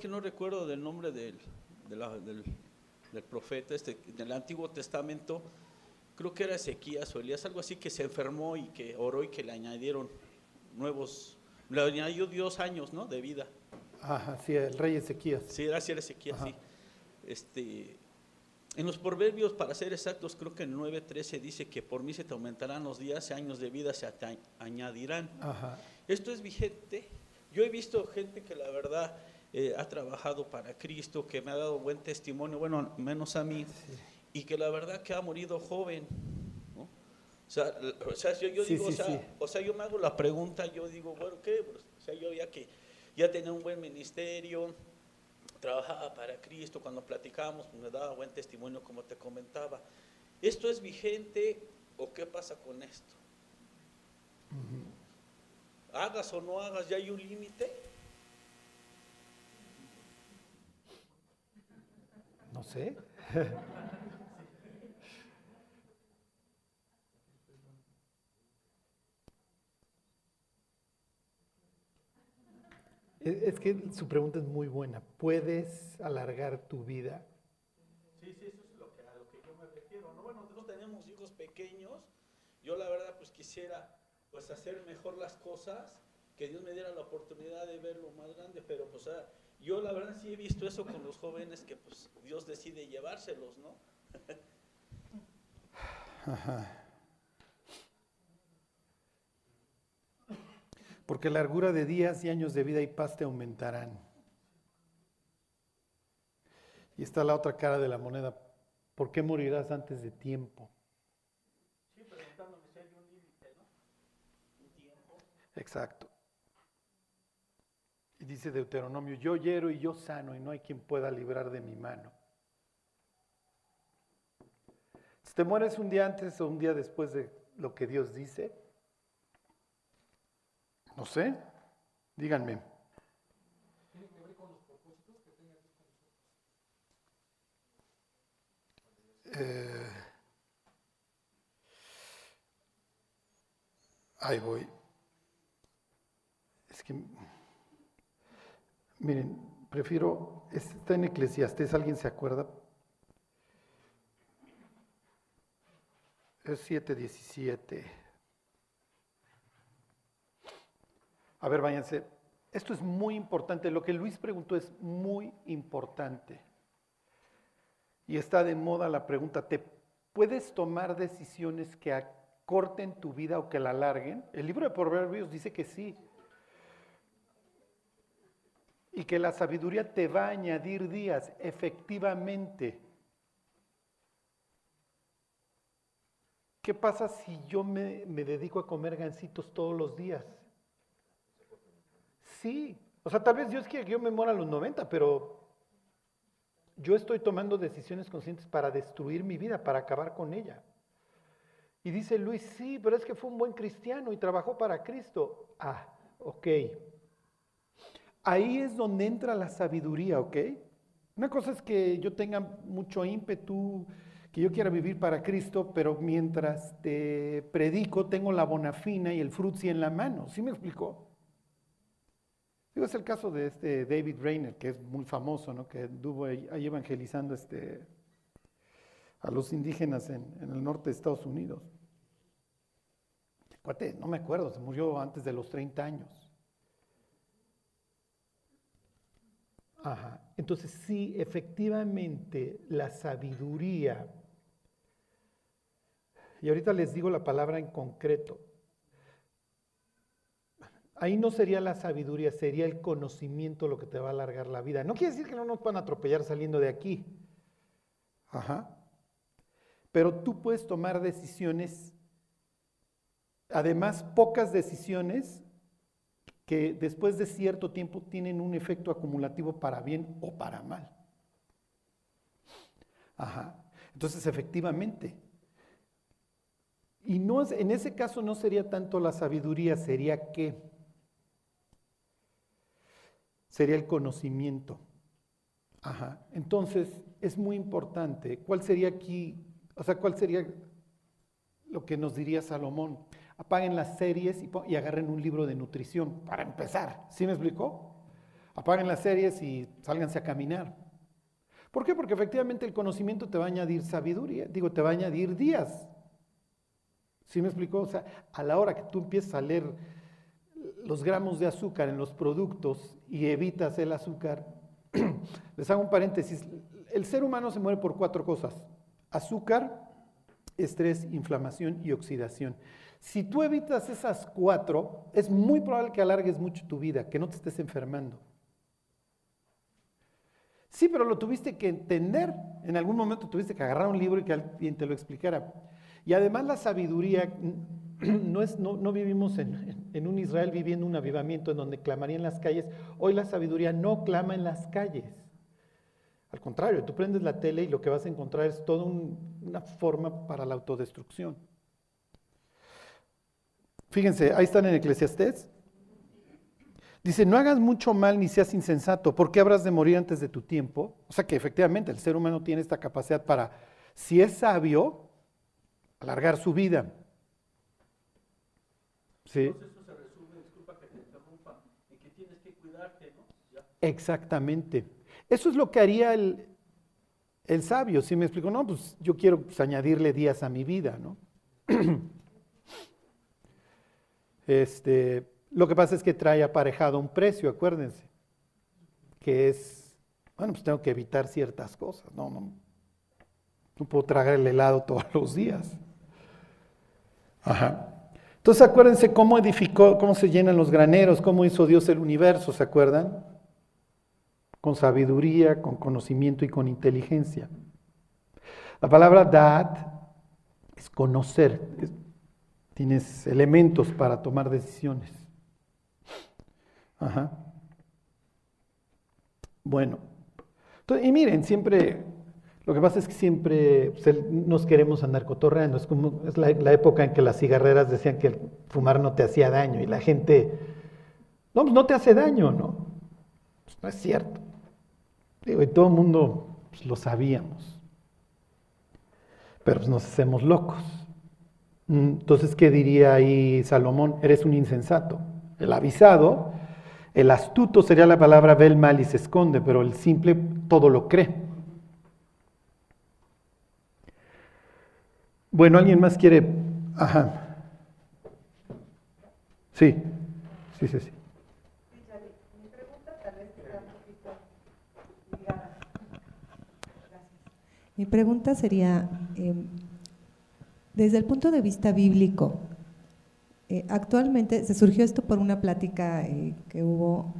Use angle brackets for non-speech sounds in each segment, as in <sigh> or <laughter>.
que no recuerdo del nombre del, del, del, profeta este, del Antiguo Testamento, creo que era Ezequías o Elías, algo así, que se enfermó y que oró y que le añadieron nuevos, le añadió Dios años, ¿no? De vida. Ajá, sí, el rey Ezequías. Sí, era Ezequías, sí. Este, en los proverbios, para ser exactos, creo que en 9.13 dice que por mí se te aumentarán los días años de vida se te añadirán. Ajá. Esto es vigente. Yo he visto gente que la verdad eh, ha trabajado para Cristo, que me ha dado buen testimonio, bueno, menos a mí, y que la verdad que ha morido joven. ¿no? O sea, o sea yo, digo, o, sea, o, sea, yo me hago la pregunta, yo digo, bueno, ¿qué? O sea, yo ya que ya tenía un buen ministerio, trabajaba para Cristo, cuando platicábamos pues, me daba buen testimonio como te comentaba. ¿Esto es vigente o qué pasa con esto? Hagas o no hagas, ya hay un límite. No sé. <laughs> Es que su pregunta es muy buena. ¿Puedes alargar tu vida? Sí, sí, eso es lo que, a lo que yo me refiero. ¿no? Bueno, nosotros tenemos hijos pequeños. Yo la verdad pues quisiera pues hacer mejor las cosas, que Dios me diera la oportunidad de verlo más grande, pero pues yo la verdad sí he visto eso con los jóvenes que pues Dios decide llevárselos, ¿no? Ajá. porque largura de días y años de vida y paz te aumentarán. Y está la otra cara de la moneda, ¿por qué morirás antes de tiempo? Sí, preguntándome si hay un límite, ¿no? Un tiempo. Exacto. Y dice Deuteronomio, yo hiero y yo sano y no hay quien pueda librar de mi mano. Si te mueres un día antes o un día después de lo que Dios dice, no sé, díganme. ¿Tiene que ver con los propósitos que tenga eh, ahí voy. Es que, miren, prefiero, está en Eclesiastés, ¿alguien se acuerda? Es 7.17. A ver, váyanse. Esto es muy importante. Lo que Luis preguntó es muy importante. Y está de moda la pregunta, ¿te puedes tomar decisiones que acorten tu vida o que la alarguen? El libro de Proverbios dice que sí. Y que la sabiduría te va a añadir días, efectivamente. ¿Qué pasa si yo me, dedico a comer gancitos todos los días? Sí, o sea, tal vez Dios quiere que yo me muera a los 90, pero yo estoy tomando decisiones conscientes para destruir mi vida, para acabar con ella. Y dice Luis, sí, pero es que fue un buen cristiano y trabajó para Cristo. Ah, ok. Ahí es donde entra la sabiduría, ¿ok? Una cosa es que yo tenga mucho ímpetu, que yo quiera vivir para Cristo, pero mientras te predico tengo la bonafina y el frutzi en la mano. ¿Sí me explicó? Digo, es el caso de este David Rayner, que es muy famoso, ¿no? que estuvo ahí, evangelizando este, a los indígenas en, el norte de Estados Unidos. No me acuerdo, se murió antes de los 30 años. Ajá. Entonces, sí, efectivamente, la sabiduría, y ahorita les digo la palabra en concreto, Ahí no sería la sabiduría, sería el conocimiento lo que te va a alargar la vida. No quiere decir que no nos puedan atropellar saliendo de aquí. Ajá. Pero tú puedes tomar decisiones, además pocas decisiones que después de cierto tiempo tienen un efecto acumulativo para bien o para mal. Ajá. Entonces, efectivamente. Y no en ese caso no sería tanto la sabiduría, sería que sería el conocimiento. Ajá. Entonces, es muy importante. ¿Cuál sería aquí, o sea, cuál sería lo que nos diría Salomón? Apaguen las series y, agarren un libro de nutrición para empezar. ¿Sí me explicó? apaguen las series y sálganse a caminar. ¿Por qué? Porque efectivamente el conocimiento te va a añadir sabiduría, digo, te va a añadir días. ¿Sí me explicó? O sea, a la hora que tú empiezas a leer los gramos de azúcar en los productos y evitas el azúcar, <clears throat> les hago un paréntesis, el ser humano se muere por cuatro cosas, azúcar, estrés, inflamación y oxidación. Si tú evitas esas cuatro, es muy probable que alargues mucho tu vida, que no te estés enfermando. Sí, pero lo tuviste que entender. En algún momento tuviste que agarrar un libro y que alguien te lo explicara. Y además la sabiduría, <clears throat> no, es, no, vivimos en, en, un Israel viviendo un avivamiento en donde clamaría en las calles. Hoy la sabiduría no clama en las calles. Al contrario, tú prendes la tele y lo que vas a encontrar es toda una forma para la autodestrucción. Fíjense, ahí están en Eclesiastés. Dice, no hagas mucho mal ni seas insensato, porque habrás de morir antes de tu tiempo. O sea que efectivamente el ser humano tiene esta capacidad para, si es sabio, alargar su vida. ¿Sí? Entonces eso se resume, disculpa que te interrumpa, en que tienes que cuidarte, ¿no? Exactamente. Eso es lo que haría el, el sabio. Si me explico, no, pues yo quiero pues, añadirle días a mi vida, ¿no? <clears throat> Este, lo que pasa es que trae aparejado un precio, acuérdense, que es, bueno, pues tengo que evitar ciertas cosas, no, no, no puedo tragar el helado <laughs> todos los días. Ajá. Entonces acuérdense cómo edificó, cómo se llenan los graneros, cómo hizo Dios el universo, ¿se acuerdan? Con sabiduría, con conocimiento y con inteligencia. La palabra dad es conocer, tienes elementos para tomar decisiones. Ajá. Bueno, y miren, siempre, lo que pasa es que siempre pues, nos queremos andar cotorreando, es como es la, época en que las cigarreras decían que fumar no te hacía daño y la gente, no, pues no te hace daño, ¿no? Pues no es cierto. Digo, y todo el mundo pues, lo sabíamos, pero nos hacemos locos. Entonces, ¿qué diría ahí Salomón? Eres un insensato. El avisado, el astuto sería la palabra ve mal y se esconde, pero el simple todo lo cree. Bueno, ¿alguien más quiere? Ajá. Sí, sí, sí, sí. Mi pregunta sería, em, desde el punto de vista bíblico, eh, actualmente se surgió esto por una plática eh, que hubo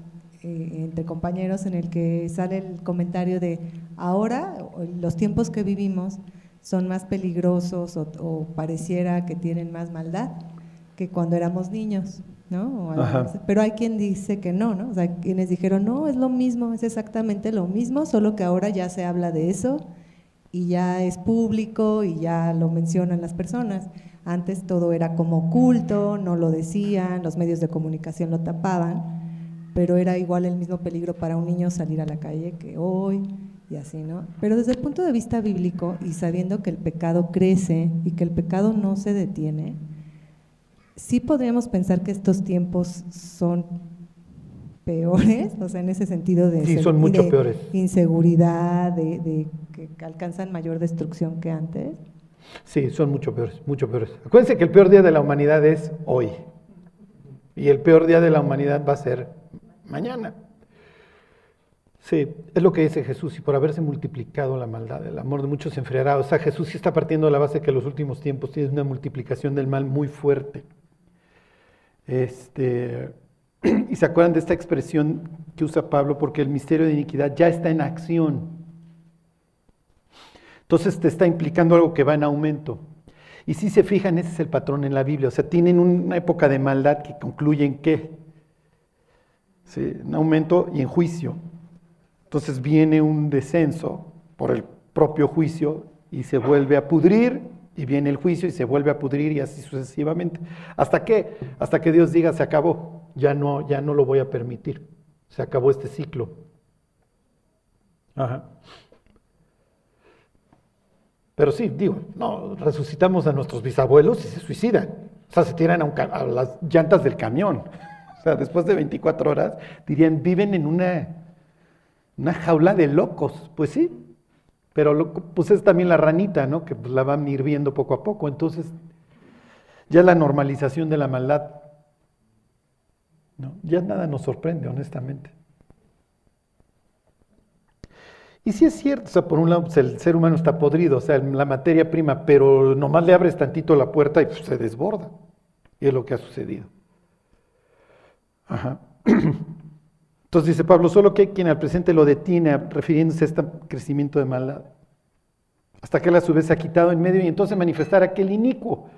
eh, entre compañeros en el que sale el comentario de ahora los tiempos que vivimos son más peligrosos o, pareciera que tienen más maldad que cuando éramos niños, ¿no? Pero hay quien dice que no, ¿no? O sea, quienes dijeron, no, es lo mismo, es exactamente lo mismo, solo que ahora ya se habla de eso y ya es público y ya lo mencionan las personas. Antes todo era como oculto, no lo decían, los medios de comunicación lo tapaban, pero era igual el mismo peligro para un niño salir a la calle que hoy y así, ¿no? Pero desde el punto de vista bíblico y sabiendo que el pecado crece y que el pecado no se detiene, sí podríamos pensar que estos tiempos son peores, o sea, en ese sentido de, sí, son mucho peores. inseguridad, de, que alcanzan mayor destrucción que antes. Sí, son mucho peores, mucho peores. Acuérdense que el peor día de la humanidad es hoy. Y el peor día de la humanidad va a ser mañana. Sí, es lo que dice Jesús, y por haberse multiplicado la maldad, el amor de muchos se enfriará. O sea, Jesús sí está partiendo de la base que en los últimos tiempos tiene una multiplicación del mal muy fuerte. Este, y se acuerdan de esta expresión que usa Pablo, porque el misterio de iniquidad ya está en acción. Entonces te está implicando algo que va en aumento. Y si se fijan, ese es el patrón en la Biblia. O sea, tienen una época de maldad que concluye en qué? En aumento y en juicio. Entonces viene un descenso por el propio juicio y se vuelve a pudrir y viene el juicio y se vuelve a pudrir y así sucesivamente. ¿Hasta qué? Hasta que Dios diga se acabó ya no, ya no lo voy a permitir. Se acabó este ciclo. Ajá. Pero sí, digo, no, resucitamos a nuestros bisabuelos y se suicidan. O sea, se tiran a, las llantas del camión. <laughs> O sea, después de 24 horas, dirían, viven en una, una jaula de locos. Pues sí, pero pues es también la ranita, ¿no? Que pues, la van a ir viendo poco a poco. Entonces, ya la normalización de la maldad, ¿no? Ya nada nos sorprende, honestamente. Y sí es cierto, o sea, por un lado pues, el ser humano está podrido, o sea, la materia prima, pero nomás le abres tantito la puerta y pues, se desborda. Y es lo que ha sucedido. <clears throat> Entonces dice Pablo, solo que hay quien al presente lo detiene, refiriéndose a este crecimiento de maldad. Hasta que él a su vez se ha quitado en medio y entonces manifestar aquel inicuo.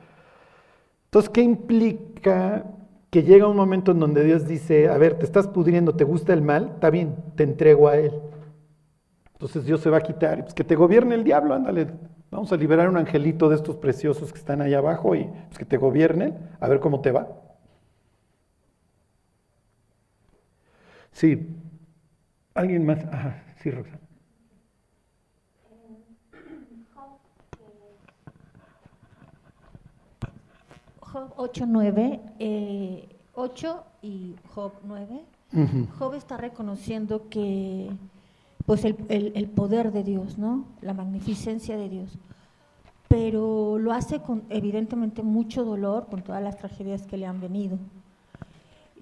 Entonces, ¿qué implica que llega un momento en donde Dios dice, a ver, te estás pudriendo, te gusta el mal, está bien, te entrego a él. Entonces Dios se va a quitar, pues que te gobierne el diablo, ándale, vamos a liberar un angelito de estos preciosos que están ahí abajo y pues, que te gobiernen, a ver cómo te va. Sí. ¿Alguien más? Ajá, sí, Roxana. Job 8, 9, eh, 8 y Job 9. Job está reconociendo que pues el, el, poder de Dios, ¿no? La magnificencia de Dios. Pero lo hace con evidentemente mucho dolor con todas las tragedias que le han venido.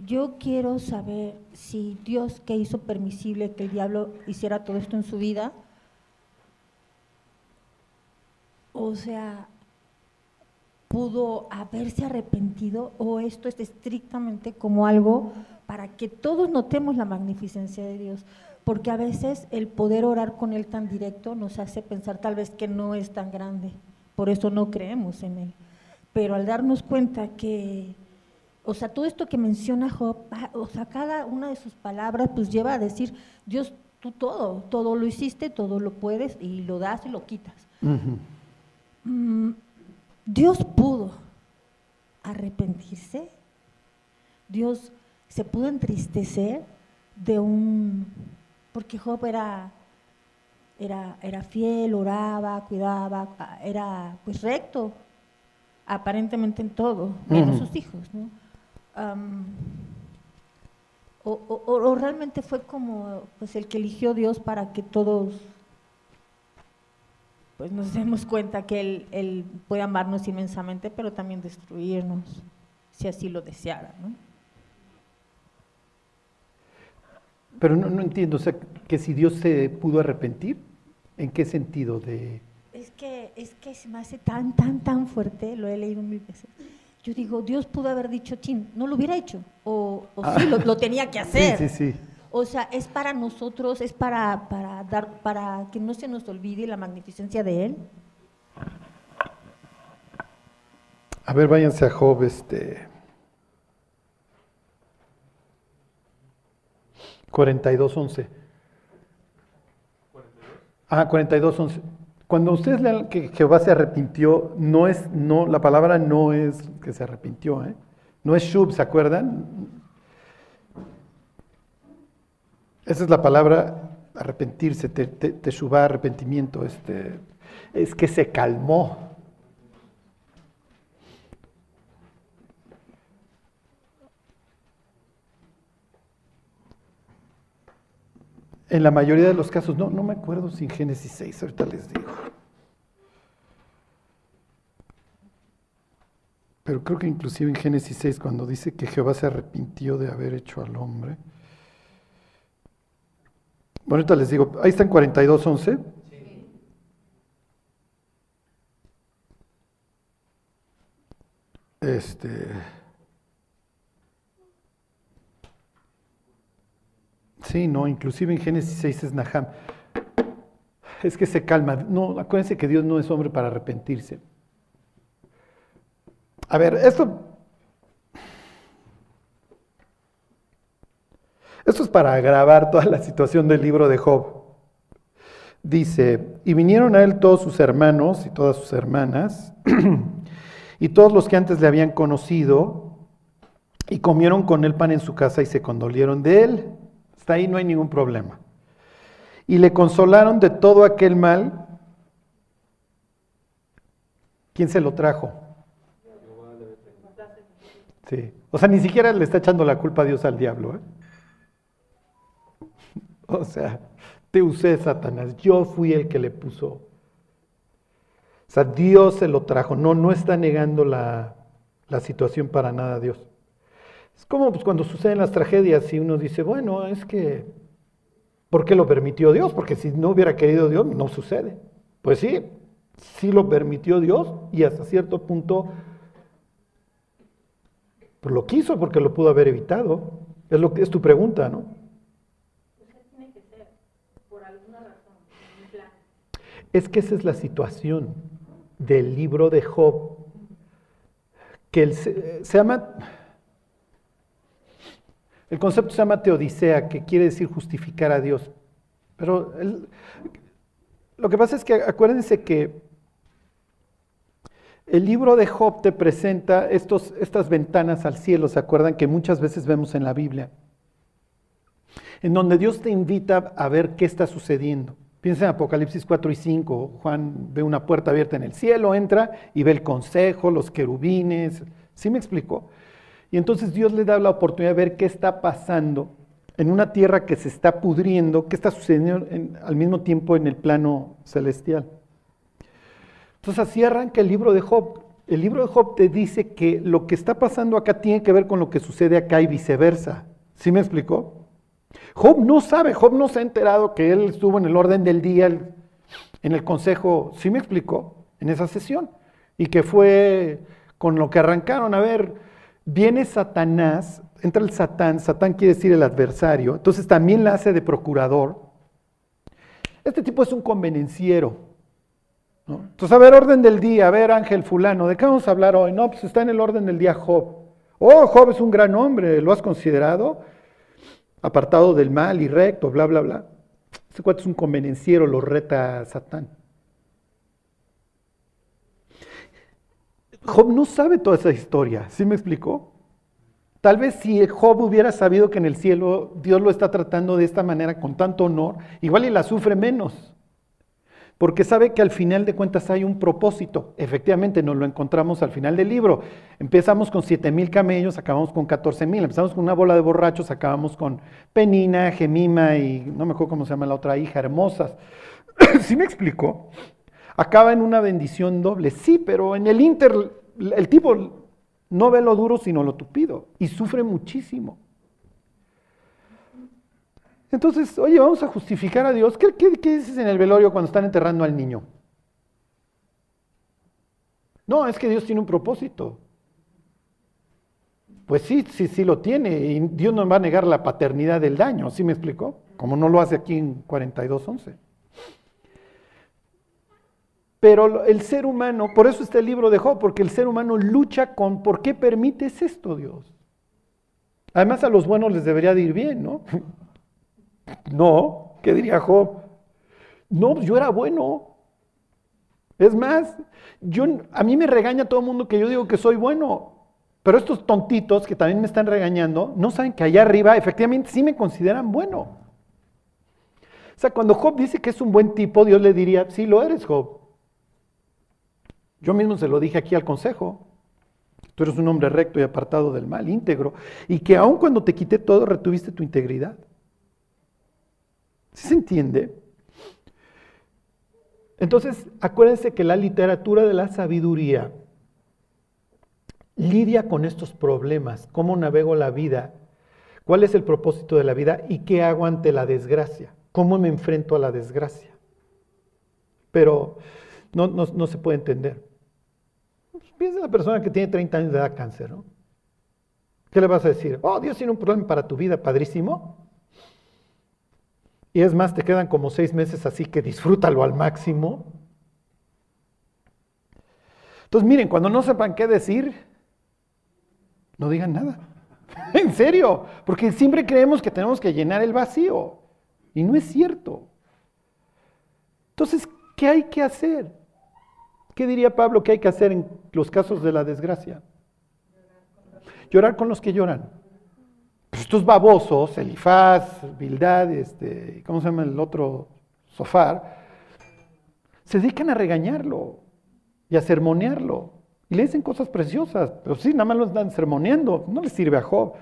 Yo quiero saber si Dios que hizo permisible que el diablo hiciera todo esto en su vida, o sea, pudo haberse arrepentido o esto es estrictamente como algo para que todos notemos la magnificencia de Dios, porque a veces el poder orar con Él tan directo nos hace pensar tal vez que no es tan grande, por eso no creemos en Él. Pero al darnos cuenta que o sea, todo esto que menciona Job, o sea, cada una de sus palabras pues lleva a decir, Dios, tú todo, todo lo hiciste, todo lo puedes y lo das y lo quitas. Mm, Dios pudo arrepentirse, Dios se pudo entristecer de un, porque Job era, era, era fiel, oraba, cuidaba, era pues recto, aparentemente en todo, menos sus hijos, ¿no? o, realmente fue como pues el que eligió Dios para que todos pues nos demos cuenta que él, él puede amarnos inmensamente, pero también destruirnos, si así lo deseara, ¿no? Pero no, no entiendo, o sea, que si Dios se pudo arrepentir, ¿en qué sentido de...? Es que, es que se me hace tan, tan, tan fuerte, lo he leído mil veces, yo digo, Dios pudo haber dicho, chin, no lo hubiera hecho, o, sí, lo, tenía que hacer. Sí, sí, sí. O sea, es para nosotros, es para, para, dar, para que no se nos olvide la magnificencia de Él. A ver, váyanse a Job, este. 42.11. Ah, 42.11. Cuando ustedes lean que Jehová se arrepintió, no es, no, la palabra no es que se arrepintió, ¿eh? no es shub, ¿se acuerdan? Esa es la palabra arrepentirse, te, te, arrepentimiento, este, es que se calmó. En la mayoría de los casos, no, no me acuerdo si en Génesis 6, ahorita les digo. Pero creo que inclusive en Génesis 6, cuando dice que Jehová se arrepintió de haber hecho al hombre. Bueno, ahorita les digo, ahí está en 42, 11. Este. Sí, no, inclusive en Génesis 6 es Naham. Es que se calma. No, acuérdense que Dios no es hombre para arrepentirse. A ver, esto. Esto es para agravar toda la situación del libro de Job. Dice, y vinieron a él todos sus hermanos y todas sus hermanas, <clears throat> y todos los que antes le habían conocido, y comieron con él pan en su casa y se condolieron de él ahí no hay ningún problema. Y le consolaron de todo aquel mal. ¿Quién se lo trajo? Sí. O sea, ni siquiera le está echando la culpa a Dios al diablo. ¿eh? <laughs> O sea, te usé, Satanás. Yo fui el que le puso. O sea, Dios se lo trajo. No, no está negando la, la situación para nada a Dios. Es como pues, cuando suceden las tragedias y uno dice, bueno, es que, ¿por qué lo permitió Dios? Porque si no hubiera querido Dios, no sucede. Pues sí, sí lo permitió Dios y hasta cierto punto pues lo quiso porque lo pudo haber evitado. Es, lo que, es tu pregunta, ¿no? Tiene que ser, por alguna razón, Es que esa es la situación del libro de Job, que el, se llama, el concepto se llama teodicea, que quiere decir justificar a Dios. Pero lo que pasa es que acuérdense que el libro de Job te presenta estos, estas ventanas al cielo, ¿se acuerdan que muchas veces vemos en la Biblia? En donde Dios te invita a ver qué está sucediendo. Piensa en Apocalipsis 4 y 5. Juan ve una puerta abierta en el cielo, entra y ve el consejo, los querubines. ¿Sí me explicó? Y entonces Dios le da la oportunidad de ver qué está pasando en una tierra que se está pudriendo, qué está sucediendo al mismo tiempo en el plano celestial. Entonces así arranca el libro de Job. El libro de Job te dice que lo que está pasando acá tiene que ver con lo que sucede acá y viceversa. ¿Sí me explicó? Job no sabe, Job no se ha enterado que él estuvo en el orden del día, en el consejo, ¿sí me explicó? En esa sesión. Y que fue con lo que arrancaron. A ver, viene Satanás, entra el Satán, Satán quiere decir el adversario, entonces también la hace de procurador. Este tipo es un convenenciero. Entonces, a ver, orden del día, a ver, Ángel fulano, ¿de qué vamos a hablar hoy? No, pues está en el orden del día Job. Oh, Job es un gran hombre, ¿lo has considerado? Apartado del mal y recto, bla, bla, bla. Este cuate es un convenenciero, lo reta Satán. Job no sabe toda esa historia, ¿sí me explicó? Tal vez si Job hubiera sabido que en el cielo Dios lo está tratando de esta manera con tanto honor, igual y la sufre menos porque sabe que al final de cuentas hay un propósito. Efectivamente, nos lo encontramos al final del libro. Empezamos con 7 mil camellos, acabamos con 14 mil. Empezamos con una bola de borrachos, acabamos con Penina, Gemima y no me acuerdo cómo se llama la otra hija, hermosas. <coughs> ¿Sí me explicó? Acaba en una bendición doble. Sí, pero en el Inter el tipo no ve lo duro sino lo tupido y sufre muchísimo. Entonces, oye, vamos a justificar a Dios. ¿Qué, dices en el velorio cuando están enterrando al niño? No, es que Dios tiene un propósito. Pues sí, sí, sí lo tiene. Y Dios no va a negar la paternidad del daño, ¿sí me explicó? Como no lo hace aquí en 42.11. Pero el ser humano, por eso está el libro de Job, porque el ser humano lucha con ¿por qué permites esto, Dios? Además a los buenos les debería de ir bien, ¿no? No, ¿qué diría Job? No, yo era bueno. Es más, yo, a mí me regaña todo el mundo que yo digo que soy bueno. Pero estos tontitos que también me están regañando, no saben que allá arriba efectivamente sí me consideran bueno. O sea, cuando Job dice que es un buen tipo, Dios le diría, sí lo eres, Job. Yo mismo se lo dije aquí al consejo. Tú eres un hombre recto y apartado del mal, íntegro. Y que aun cuando te quité todo, retuviste tu integridad. ¿Sí se entiende? Entonces, acuérdense que la literatura de la sabiduría lidia con estos problemas, cómo navego la vida, cuál es el propósito de la vida y qué hago ante la desgracia, cómo me enfrento a la desgracia. Pero no, no, se puede entender. piensa en la persona que tiene 30 años de edad cáncer, ¿no? ¿Qué le vas a decir? Oh, Dios tiene un problema para tu vida, padrísimo. Y es más, te quedan como seis meses, así que disfrútalo al máximo. Entonces, miren, cuando no sepan qué decir, no digan nada. <laughs> en serio, porque siempre creemos que tenemos que llenar el vacío. Y no es cierto. Entonces, ¿qué hay que hacer? ¿Qué diría Pablo que hay que hacer en los casos de la desgracia? Llorar con los que lloran. Estos babosos, Elifaz, Bildad, este, ¿cómo se llama el otro? Sofar, se dedican a regañarlo y a sermonearlo. Y le dicen cosas preciosas, pero sí, nada más lo están sermoneando, no le sirve a Job.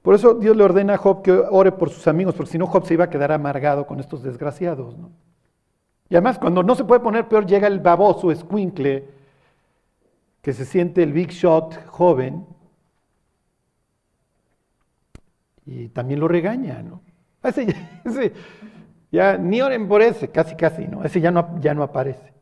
Por eso Dios le ordena a Job que ore por sus amigos, porque si no Job se iba a quedar amargado con estos desgraciados. ¿no? Y además, cuando no se puede poner peor, llega el baboso escuincle, que se siente el big shot joven, y también lo regaña, ¿no? <laughs> Ese, ya ni oren por ese, casi casi, ¿no? Ese ya no, ya no aparece.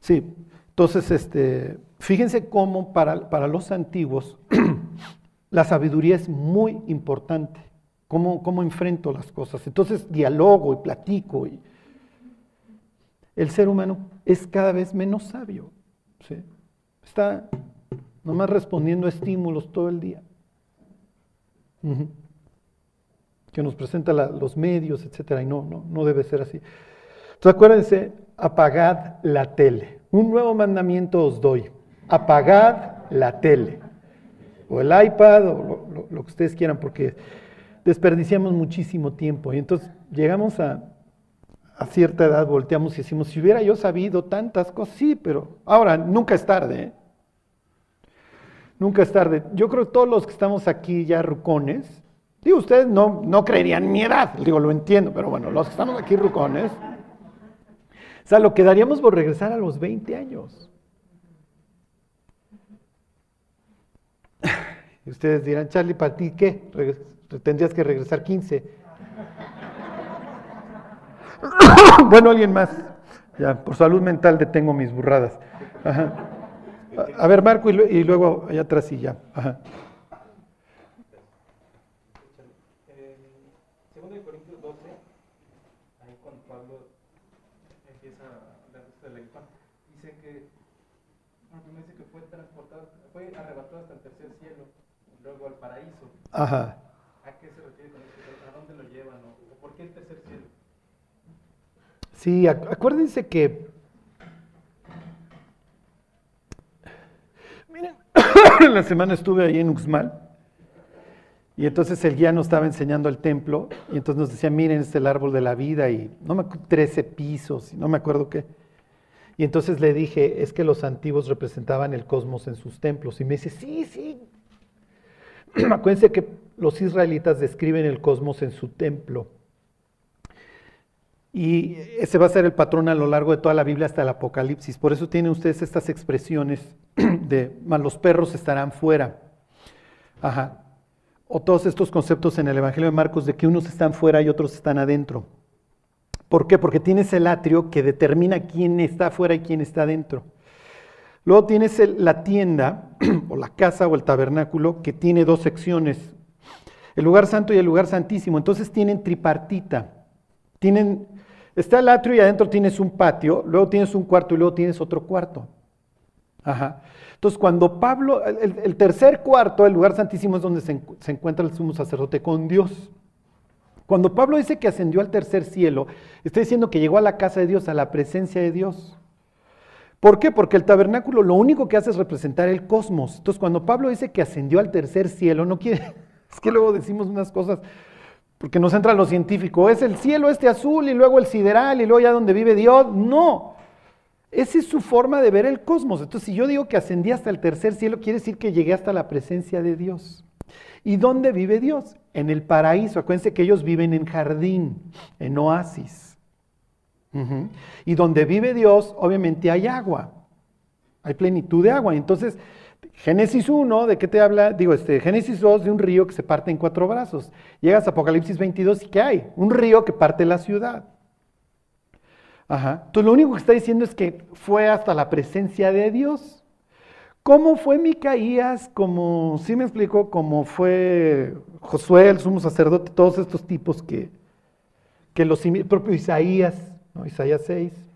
Sí, entonces, este, fíjense cómo para, para los antiguos <clears throat> la sabiduría es muy importante, cómo, cómo enfrento las cosas. Entonces, dialogo y platico. Y el ser humano es cada vez menos sabio. ¿sí? Está nomás respondiendo a estímulos todo el día. Que nos presenta los medios, etcétera, y no, no, no debe ser así. Entonces acuérdense, apagad la tele. Un nuevo mandamiento os doy. Apagad la tele. O el iPad, o lo, que ustedes quieran, porque desperdiciamos muchísimo tiempo. Y entonces llegamos a, a cierta edad, volteamos y decimos, si hubiera yo sabido tantas cosas, sí, pero ahora nunca es tarde. ¿eh? Nunca es tarde. Yo creo que todos los que estamos aquí ya rucones, digo, ustedes no, no creerían mi edad, digo, lo entiendo, pero bueno, los que estamos aquí rucones, o sea, lo que daríamos por regresar a los 20 años. Y ustedes dirán, Charlie, ¿para ti qué? Tendrías que regresar 15. <coughs> bueno, alguien más. Ya, por salud mental detengo mis burradas. Ajá. A, ver, Marco, y, luego allá atrás y ya. Ajá. Segundo Corintios 12, ahí cuando Pablo empieza a hablar de la infanta, dice que, primero dice que fue transportado, fue arrebatado hasta el tercer cielo, luego al paraíso. Ajá. ¿A qué se refiere con esto? ¿A dónde lo llevan? ¿O por qué el tercer cielo? Sí, acuérdense que la semana estuve ahí en Uxmal y entonces el guía nos estaba enseñando el templo y entonces nos decía, miren, este es el árbol de la vida y no me 13 pisos, no me acuerdo qué. Y entonces le dije, es que los antiguos representaban el cosmos en sus templos. Y me dice, sí, sí. <clears throat> Acuérdense que los israelitas describen el cosmos en su templo. Y ese va a ser el patrón a lo largo de toda la Biblia hasta el Apocalipsis. Por eso tienen ustedes estas expresiones <clears throat> de, los perros estarán fuera. Ajá. O todos estos conceptos en el Evangelio de Marcos de que unos están fuera y otros están adentro. ¿Por qué? Porque tienes el atrio que determina quién está afuera y quién está adentro. Luego tienes la tienda, <clears throat> o la casa, o el tabernáculo, que tiene dos secciones. El lugar santo y el lugar santísimo. Entonces tienen tripartita. Tienen Está el atrio y adentro tienes un patio, luego tienes un cuarto y luego tienes otro cuarto. Ajá. Entonces, cuando Pablo, el, tercer cuarto, el lugar santísimo es donde se, se, encuentra el sumo sacerdote con Dios. Cuando Pablo dice que ascendió al tercer cielo, está diciendo que llegó a la casa de Dios, a la presencia de Dios. ¿Por qué? Porque el tabernáculo lo único que hace es representar el cosmos. Entonces, cuando Pablo dice que ascendió al tercer cielo, no quiere, <laughs> es que luego decimos unas cosas porque nos entra lo científico, es el cielo este azul y luego el sideral y luego ya donde vive Dios. No, esa es su forma de ver el cosmos. Entonces, si yo digo que ascendí hasta el tercer cielo, quiere decir que llegué hasta la presencia de Dios. ¿Y dónde vive Dios? En el paraíso. Acuérdense que ellos viven en jardín, en oasis. Y donde vive Dios, obviamente hay agua. Hay plenitud de agua. Entonces, Génesis 1, ¿de qué te habla? Digo, este, Génesis 2, de un río que se parte en cuatro brazos. Llegas a Apocalipsis 22 y ¿qué hay? Un río que parte la ciudad. Ajá. Entonces lo único que está diciendo es que fue hasta la presencia de Dios. ¿Cómo fue Micaías? Como, sí me explico, como fue Josué, el sumo sacerdote, todos estos tipos que, que los, propio Isaías, ¿no? Isaías 6.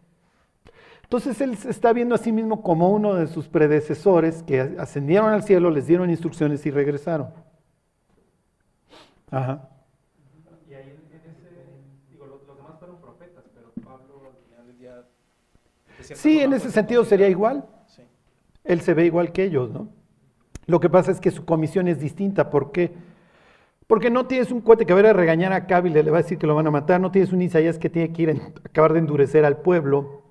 Entonces él se está viendo a sí mismo como uno de sus predecesores que ascendieron al cielo, les dieron instrucciones y regresaron. Ajá. Y ahí en ese, digo, los, demás fueron profetas, pero Pablo al final del día... Sí, en ese sentido sería igual. Sí. Él se ve igual que ellos, ¿no? Lo que pasa es que su comisión es distinta. ¿Por qué? Porque no tienes un cohete que va a regañar a Cabil, le va a decir que lo van a matar, no tienes un Isaías que tiene que ir a acabar de endurecer al pueblo,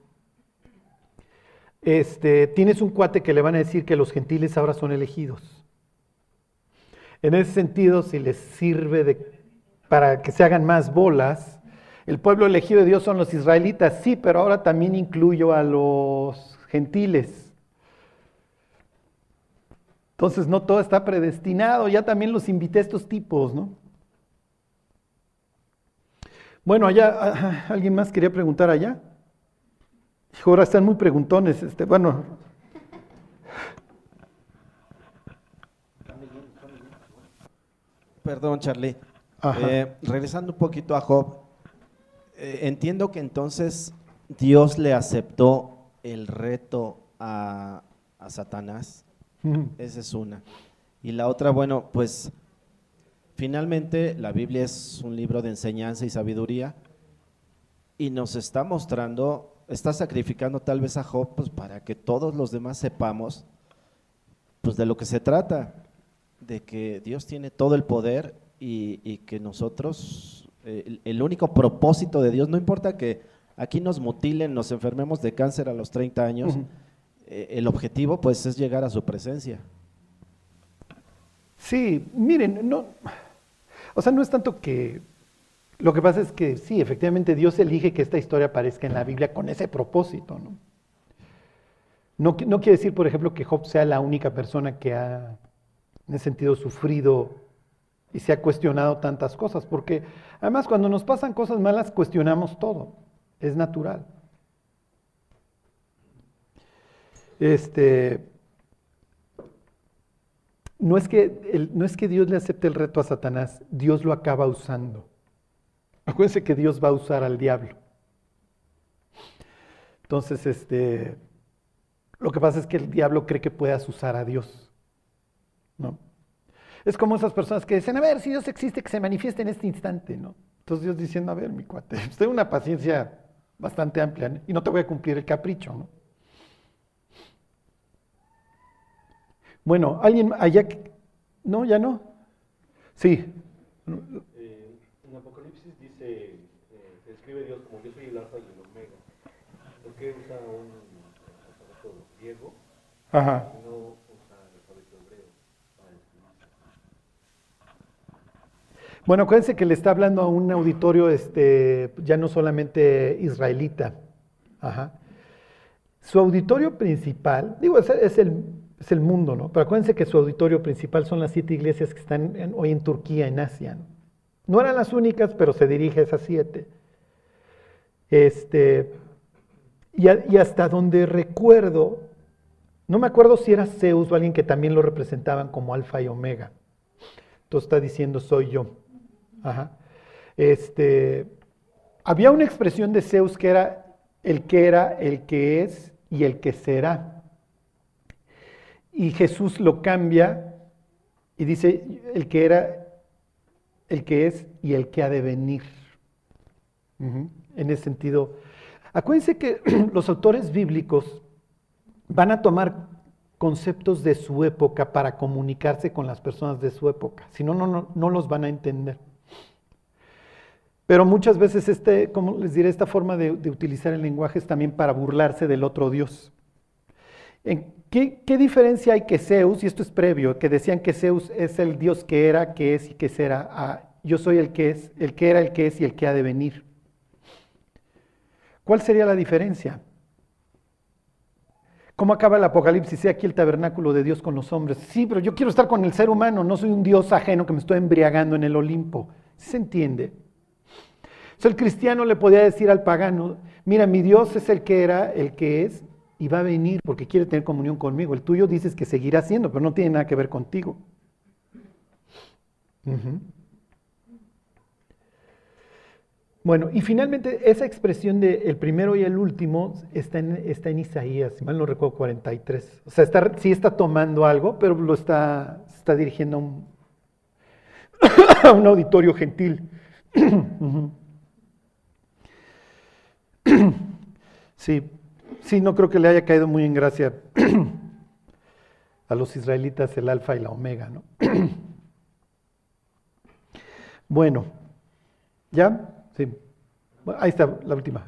este, tienes un cuate que le van a decir que los gentiles ahora son elegidos. En ese sentido, si les sirve para que se hagan más bolas, el pueblo elegido de Dios son los israelitas, sí, pero ahora también incluyo a los gentiles. Entonces no todo está predestinado, ya también los invité a estos tipos, ¿no? Bueno, allá, ah, ¿alguien más quería preguntar allá? Ahora están muy preguntones, este, bueno. Perdón, Charlie. Eh, regresando un poquito a Job, eh, entiendo que entonces Dios le aceptó el reto a, a Satanás. Esa es una. Y la otra, bueno, pues finalmente la Biblia es un libro de enseñanza y sabiduría y nos está mostrando está sacrificando tal vez a Job pues, para que todos los demás sepamos pues de lo que se trata, de que Dios tiene todo el poder y, que nosotros, eh, el, único propósito de Dios, no importa que aquí nos mutilen, nos enfermemos de cáncer a los 30 años, eh, el objetivo pues es llegar a su presencia. Sí, miren, no, o sea, no es tanto que lo que pasa es que sí, efectivamente Dios elige que esta historia aparezca en la Biblia con ese propósito. ¿no? No, quiere decir, por ejemplo, que Job sea la única persona que ha, en ese sentido, sufrido y se ha cuestionado tantas cosas, porque además cuando nos pasan cosas malas cuestionamos todo, es natural. Este, no es, que no es que Dios le acepte el reto a Satanás, Dios lo acaba usando. Acuérdense que Dios va a usar al diablo. Entonces, este, lo que pasa es que el diablo cree que puedas usar a Dios. ¿no? Es como esas personas que dicen, a ver, si Dios existe, que se manifieste en este instante, ¿no? Entonces Dios diciendo, a ver, mi cuate, tengo una paciencia bastante amplia y no te voy a cumplir el capricho, ¿no? Bueno, alguien allá, no, ya no. Sí dice, eh, se escribe Dios como yo soy el alfa y el omega. ¿Por qué usa un alfabeto griego Ajá. y no usa el alfabeto hebreo para Bueno, acuérdense que le está hablando a un auditorio este, ya no solamente israelita. Ajá. Su auditorio principal, digo, es, es, el, es, el, mundo, ¿no? Pero acuérdense que su auditorio principal son las siete iglesias que están hoy en Turquía, en Asia. ¿no? No eran las únicas, pero se dirige a esas siete. Este, y, hasta donde recuerdo, no me acuerdo si era Zeus o alguien que también lo representaban como alfa y omega. Entonces está diciendo soy yo. Este, había una expresión de Zeus que era el que era, el que es y el que será. Y Jesús lo cambia y dice el que era, el que es y el que ha de venir. En ese sentido, acuérdense que <clears throat> los autores bíblicos van a tomar conceptos de su época para comunicarse con las personas de su época, si no, no, no los van a entender. Pero muchas veces, este, como les diré, esta forma de, utilizar el lenguaje es también para burlarse del otro Dios. ¿En qué, diferencia hay que Zeus, y esto es previo, que decían que Zeus es el Dios que era, que es y que será? A, yo soy el que es, el que era, el que es y el que ha de venir. ¿Cuál sería la diferencia? ¿Cómo acaba el Apocalipsis? Sea aquí el tabernáculo de Dios con los hombres. Sí, pero yo quiero estar con el ser humano, no soy un Dios ajeno que me estoy embriagando en el Olimpo. ¿Se entiende? el cristiano le podía decir al pagano, mira, mi Dios es el que era, el que es, y va a venir porque quiere tener comunión conmigo. El tuyo dices que seguirá siendo, pero no tiene nada que ver contigo. Bueno, y finalmente esa expresión de el primero y el último está en, está en Isaías, si mal no recuerdo, 43. O sea, está, sí está tomando algo, pero lo está, está dirigiendo a un, <coughs> a un auditorio gentil. <coughs> <coughs> Sí, sí, no creo que le haya caído muy en gracia <clears throat> a los israelitas el alfa y la omega, ¿no? <clears throat> Bueno, ¿ya? Sí. ahí está la última.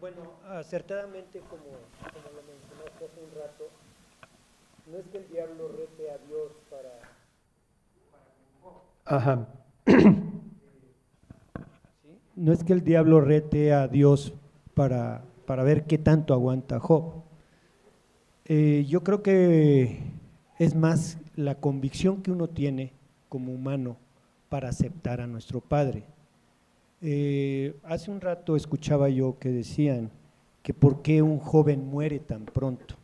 Bueno, acertadamente, como, como lo mencionaste hace un rato, no es que el diablo rete a Dios para... Ajá. <clears throat> No es que el diablo rete a Dios para, para ver qué tanto aguanta Job. Eh, yo creo que es más la convicción que uno tiene como humano para aceptar a nuestro Padre. Eh, hace un rato escuchaba yo que decían que por qué un joven muere tan pronto.